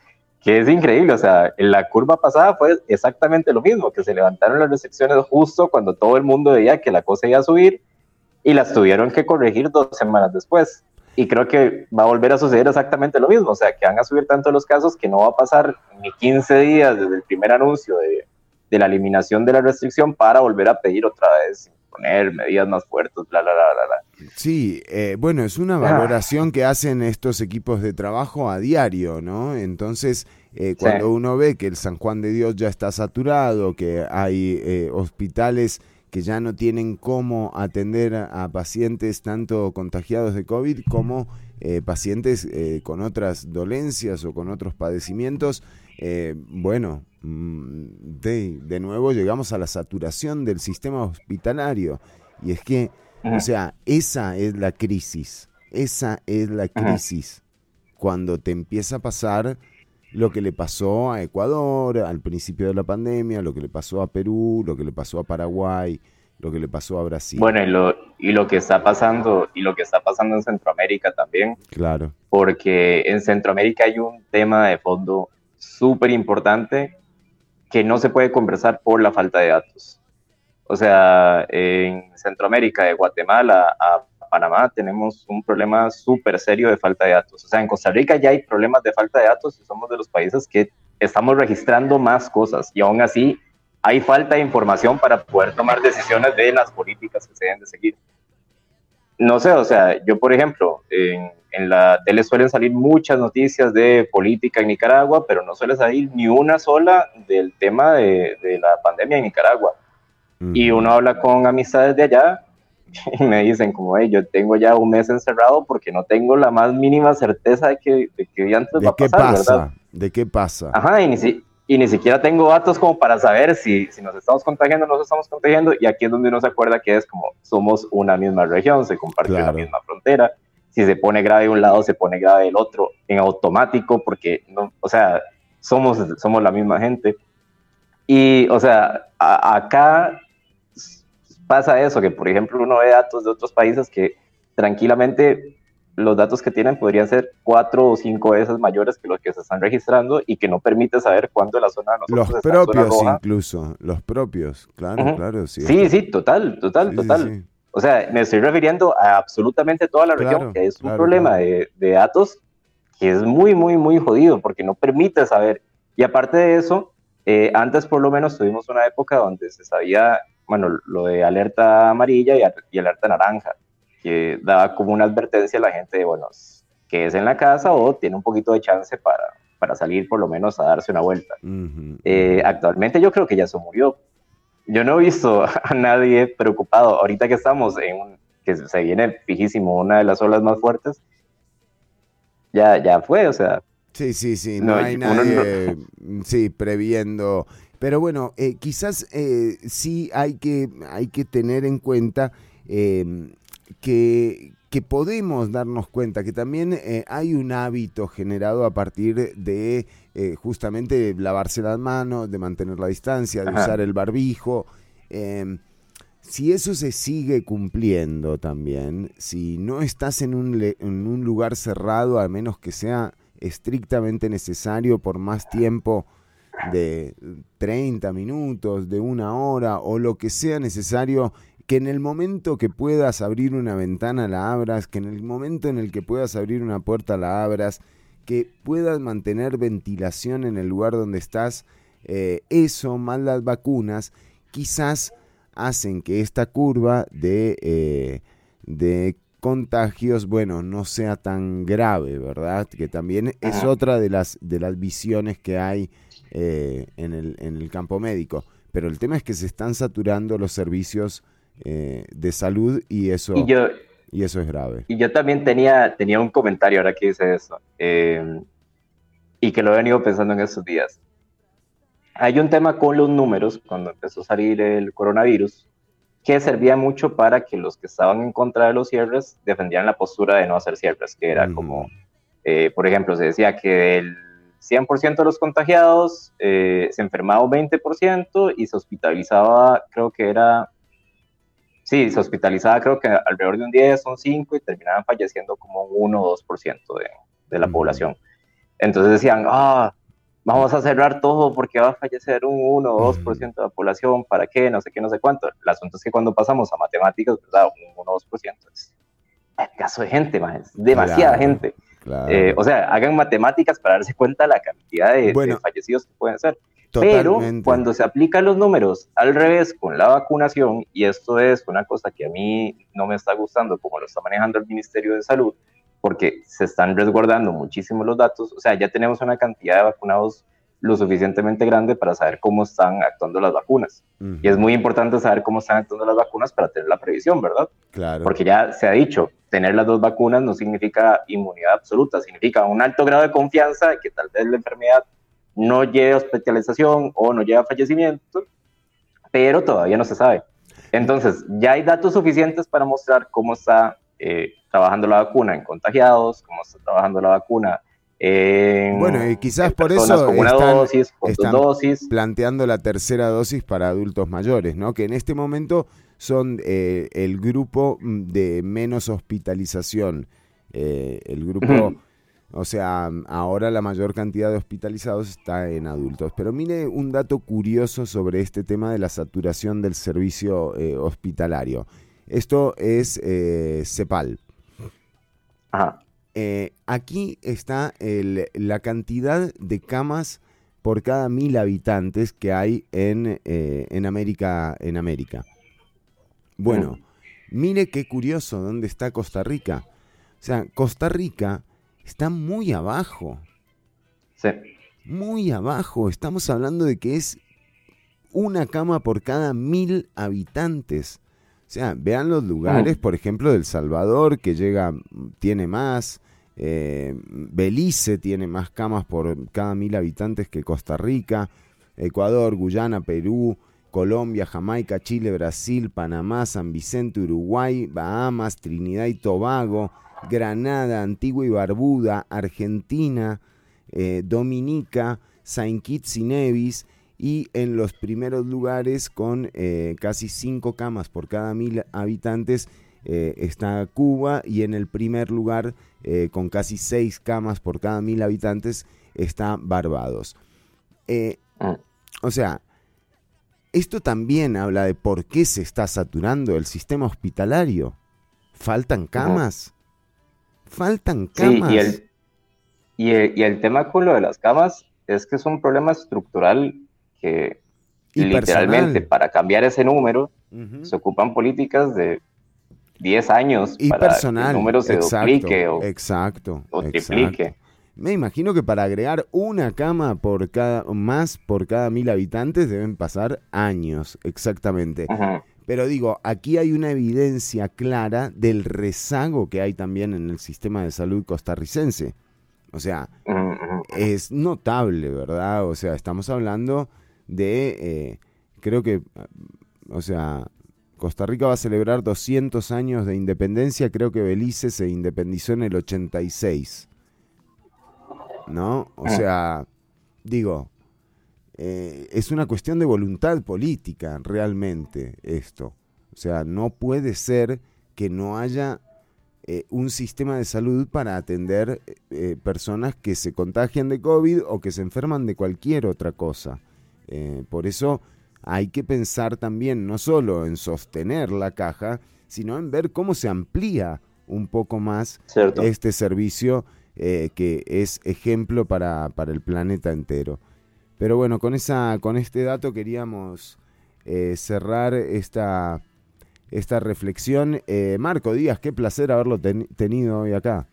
Speaker 15: que es increíble. O sea, en la curva pasada fue exactamente lo mismo, que se levantaron las restricciones justo cuando todo el mundo veía que la cosa iba a subir y las tuvieron que corregir dos semanas después. Y creo que va a volver a suceder exactamente lo mismo, o sea, que van a subir tanto los casos que no va a pasar ni 15 días desde el primer anuncio de, de la eliminación de la restricción para volver a pedir otra vez poner medidas más fuertes, bla, bla, bla, bla.
Speaker 2: Sí, eh, bueno, es una valoración que hacen estos equipos de trabajo a diario, ¿no? Entonces, eh, cuando uno ve que el San Juan de Dios ya está saturado, que hay eh, hospitales que ya no tienen cómo atender a, pacientes tanto contagiados de COVID como eh, pacientes eh, con otras dolencias o con otros padecimientos, eh, bueno, de, de nuevo llegamos a la saturación del sistema hospitalario. Y es que, o sea, esa es la crisis, esa es la crisis. Cuando te empieza a pasar lo que le pasó a Ecuador al principio de la pandemia, lo que le pasó a Perú, lo que le pasó a Paraguay, lo que le pasó a Brasil.
Speaker 15: Bueno, y lo, y lo que está pasando, y lo que está pasando en Centroamérica también,
Speaker 2: Claro.
Speaker 15: porque en Centroamérica hay un tema de fondo súper importante que no se puede conversar por la falta de datos. O sea, en Centroamérica, de Guatemala a Panamá, tenemos un problema súper serio de falta de datos. O sea, en Costa Rica ya hay problemas de falta de datos y somos de los países que estamos registrando más cosas y aún así hay falta de información para poder tomar decisiones de las políticas que se deben de seguir. No sé, o sea, yo por ejemplo, en, en la tele suelen salir muchas noticias de política en Nicaragua, pero no suele salir ni una sola del tema de, de la pandemia en Nicaragua. Y uno habla con amistades de allá y me dicen como, hey, yo tengo ya un mes encerrado porque no tengo la más mínima certeza de que, de que antes
Speaker 2: ¿De
Speaker 15: va a
Speaker 2: qué
Speaker 15: pasar,
Speaker 2: pasa?
Speaker 15: ¿verdad?
Speaker 2: ¿De qué pasa?
Speaker 15: Ajá, y ni, si- y ni siquiera tengo datos como para saber si, si nos estamos contagiando o no nos estamos contagiando. Y aquí es donde uno se acuerda que es como somos una misma región, se comparte la misma frontera. Si se pone grave de un lado, se pone grave del otro en automático, porque, no, o sea, somos, somos la misma gente. Y, o sea, a- acá pasa eso, que por ejemplo uno ve datos de otros países que tranquilamente los datos que tienen podrían ser cuatro o cinco veces mayores que los que se están registrando y que no permite saber cuándo la zona de nosotros
Speaker 2: Los
Speaker 15: está en zona
Speaker 2: propios
Speaker 15: roja.
Speaker 2: incluso, los propios, claro,
Speaker 15: Ujú.
Speaker 2: claro. Sí,
Speaker 15: Sí, sí, total, total,
Speaker 2: Sí, sí,
Speaker 15: total.
Speaker 2: sí.
Speaker 15: O sea, me estoy refiriendo a absolutamente toda la región,
Speaker 2: Claro,
Speaker 15: que es un
Speaker 2: claro,
Speaker 15: problema
Speaker 2: claro.
Speaker 15: De, de datos que es muy, muy, muy jodido porque no permite saber. Y aparte de eso, eh, antes por lo menos tuvimos una época donde se sabía, bueno, lo de alerta amarilla y, y alerta naranja, que daba como una advertencia a la gente de, bueno, que es en la casa o tiene un poquito de chance para, para salir por lo menos a darse una vuelta.
Speaker 2: Ujú.
Speaker 15: Eh, actualmente yo creo que ya se murió. Yo no he visto a nadie preocupado. Ahorita que estamos en un- que se viene fijísimo una de las olas más fuertes, ya, ya fue, o sea,
Speaker 2: Sí, sí, sí, no,
Speaker 15: No,
Speaker 2: hay
Speaker 15: no-
Speaker 2: nadie, mm, sí, previendo. Pero bueno, eh, quizás eh, sí hay que, hay que tener en cuenta eh, que, que podemos darnos cuenta que también eh, hay un hábito generado a partir de eh, justamente lavarse las manos, de mantener la distancia, de
Speaker 15: Ajá.
Speaker 2: usar el barbijo. em, si eso se sigue cumpliendo también, si no estás en un, le- en un lugar cerrado, a menos que sea estrictamente necesario por más tiempo de 30 minutos, de una hora o lo que sea necesario, que en el momento que puedas abrir una ventana la abras, que en el momento en el que puedas abrir una puerta la abras, que puedas mantener ventilación en el lugar donde estás, eh, eso más las vacunas, quizás hacen que esta curva de, eh, de contagios, bueno, no sea tan grave, ¿verdad? Que también es otra de las, de las visiones que hay eh, en, el, en el campo médico. Pero el tema es que se están saturando los servicios eh, de salud y eso,
Speaker 15: y yo,
Speaker 2: y eso es grave.
Speaker 15: y yo también tenía, tenía un comentario ahora que dice eso, eh, y que lo he venido pensando en estos días. Hay un tema con los números, cuando empezó a salir el coronavirus, que servía mucho para que los que estaban en contra de los cierres defendieran la postura de no hacer cierres, que era como, eh, por ejemplo, se decía que del 100% de los contagiados eh, se enfermaba un 20% y se hospitalizaba, creo que era, sí, se hospitalizaba creo que alrededor de un 10, un 5 y terminaban falleciendo como un 1 o 2% de, de la población. Entonces decían, ah, vamos a cerrar todo porque va a fallecer un 1 o 2% de la población, ¿para qué? No sé qué, no sé cuánto. El asunto es que cuando pasamos a matemáticas, ¿verdad? Un 1 o 2% es el caso de gente, más, es demasiada
Speaker 2: Claro,
Speaker 15: gente.
Speaker 2: Claro.
Speaker 15: Eh, o sea, hagan matemáticas para darse cuenta la cantidad de, fallecidos que pueden ser. Pero cuando se aplican los números al revés con la vacunación, y esto es una cosa que a mí no me está gustando como lo está manejando el Ministerio de Salud, porque se están resguardando muchísimo los datos, o sea, ya tenemos una cantidad de vacunados lo suficientemente grande para saber cómo están actuando las vacunas. Y es muy importante saber cómo están actuando las vacunas para tener la previsión, ¿verdad?
Speaker 2: Claro.
Speaker 15: Porque ya se ha dicho, tener las dos vacunas no significa inmunidad absoluta, significa un alto grado de confianza de que tal vez la enfermedad no lleve a hospitalización o no lleve a fallecimiento, pero todavía no se sabe. Entonces, ya hay datos suficientes para mostrar cómo está eh, trabajando la vacuna en contagiados, cómo está trabajando la vacuna en
Speaker 2: Bueno, y quizás por eso
Speaker 15: con una
Speaker 2: están,
Speaker 15: dosis, con dos
Speaker 2: están
Speaker 15: dosis.
Speaker 2: planteando la tercera dosis para adultos mayores, ¿no? Que en este momento son eh, el grupo mm, de menos hospitalización. Eh, el grupo, o sea, ahora la mayor cantidad de hospitalizados está en adultos. Pero mire un dato curioso sobre este tema de la saturación del servicio eh, hospitalario. Esto es CEPAL. Eh, aquí está el- la cantidad de camas por cada mil habitantes que hay en, eh, en América. En América. Bueno, mire qué curioso dónde está Costa Rica. O sea, Costa Rica está muy abajo. Muy abajo. Estamos hablando de que es una cama por cada mil habitantes. Sea, vean los lugares, por ejemplo, del Salvador, que llega, tiene más. eh, Belice tiene más camas por cada mil habitantes que Costa Rica. Ecuador, Guyana, Perú, Colombia, Jamaica, Chile, Brasil, Panamá, San Vicente, Uruguay, Bahamas, Trinidad y Tobago, Granada, Antigua y Barbuda, Argentina, eh, Dominica, Saint Kitts y Nevis y en los primeros lugares con eh, casi cinco camas por cada mil habitantes eh, está Cuba y en el primer lugar eh, con casi seis camas por cada mil habitantes está Barbados. Eh, o sea, esto también habla de por qué se está saturando el sistema hospitalario. Faltan camas. Faltan camas.
Speaker 15: Sí, y el, y, el, y el tema con lo de las camas es que es un problema estructural que
Speaker 2: Y
Speaker 15: literalmente
Speaker 2: personal.
Speaker 15: para cambiar ese número se ocupan políticas de 10 años
Speaker 2: Y
Speaker 15: para que
Speaker 2: personal.
Speaker 15: el número se
Speaker 2: exacto,
Speaker 15: duplique o,
Speaker 2: exacto,
Speaker 15: o
Speaker 2: exacto.
Speaker 15: triplique.
Speaker 2: Me imagino que para agregar una cama por cada, más por cada mil habitantes deben pasar años, exactamente. Pero digo, aquí hay una evidencia clara del rezago que hay también en el sistema de salud costarricense. O sea, es notable, ¿verdad? O sea, estamos hablando de, eh, creo que, o sea, Costa Rica va a celebrar 200 años de independencia, creo que Belice se independizó en el 86. ¿No? O sea, digo, eh, es una cuestión de voluntad política realmente esto. O sea, no puede ser que no haya eh, un sistema de salud para atender eh, personas que se contagian de COVID o que se enferman de cualquier otra cosa. Eh, por eso hay que pensar también no solo en sostener la caja, sino en ver cómo se amplía un poco más
Speaker 3: Cierto.
Speaker 2: este servicio eh, que es ejemplo para, para el planeta entero. Pero bueno, con, esa, con este dato queríamos eh, cerrar esta, esta reflexión. Eh, Marco Díaz, qué placer haberlo ten- tenido hoy acá.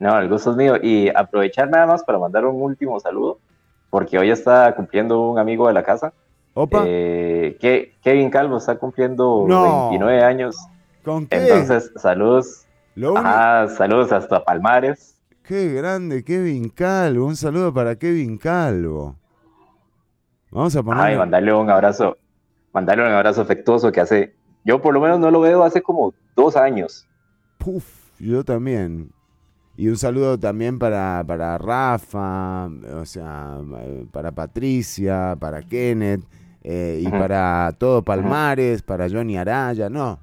Speaker 15: No, el gusto es mío. Y aprovechar nada más para mandar un último saludo, porque hoy está cumpliendo un amigo de la casa.
Speaker 2: Opa.
Speaker 15: Eh, que Kevin Calvo está cumpliendo
Speaker 2: No.
Speaker 15: 29 años.
Speaker 2: ¿Con qué?
Speaker 15: Entonces, saludos. Ajá, saludos hasta Palmares.
Speaker 2: Qué grande, Kevin Calvo. Un saludo para Kevin Calvo. Vamos a poner.
Speaker 15: Ay, mandarle un abrazo, mandarle un abrazo afectuoso que hace, yo por lo menos no lo veo hace como dos años.
Speaker 2: Puf, yo también. Y un saludo también para, para Rafa, o sea, para Patricia, para Kenneth, eh, y para todo Palmares, para Johnny Araya, no.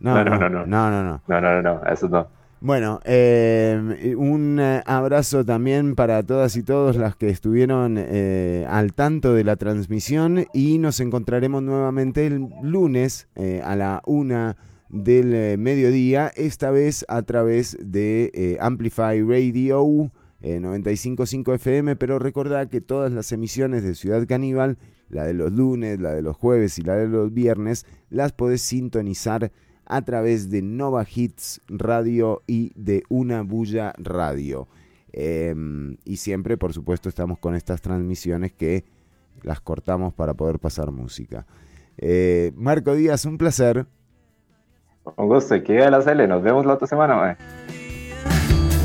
Speaker 2: No, no, no, no, no, no.
Speaker 15: No, no, no, no, eso no.
Speaker 2: Bueno, eh, un eh, abrazo también para todas y todos las que estuvieron eh, al tanto de la transmisión y nos encontraremos nuevamente el lunes a la una del eh, mediodía, esta vez a través de eh, Amplify Radio eh, 95.5 FM, pero recordad que todas las emisiones de Ciudad Caníbal, la de los lunes, la de los jueves y la de los viernes, las podés sintonizar a través de Nova Hits Radio y de Una Bulla Radio. Eh, y siempre, por supuesto, estamos con estas transmisiones que las cortamos para poder pasar música. Eh, Marco Díaz, un placer.
Speaker 15: Un gusto, y que viva la Cele, nos vemos la otra semana, mae.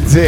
Speaker 2: Sí.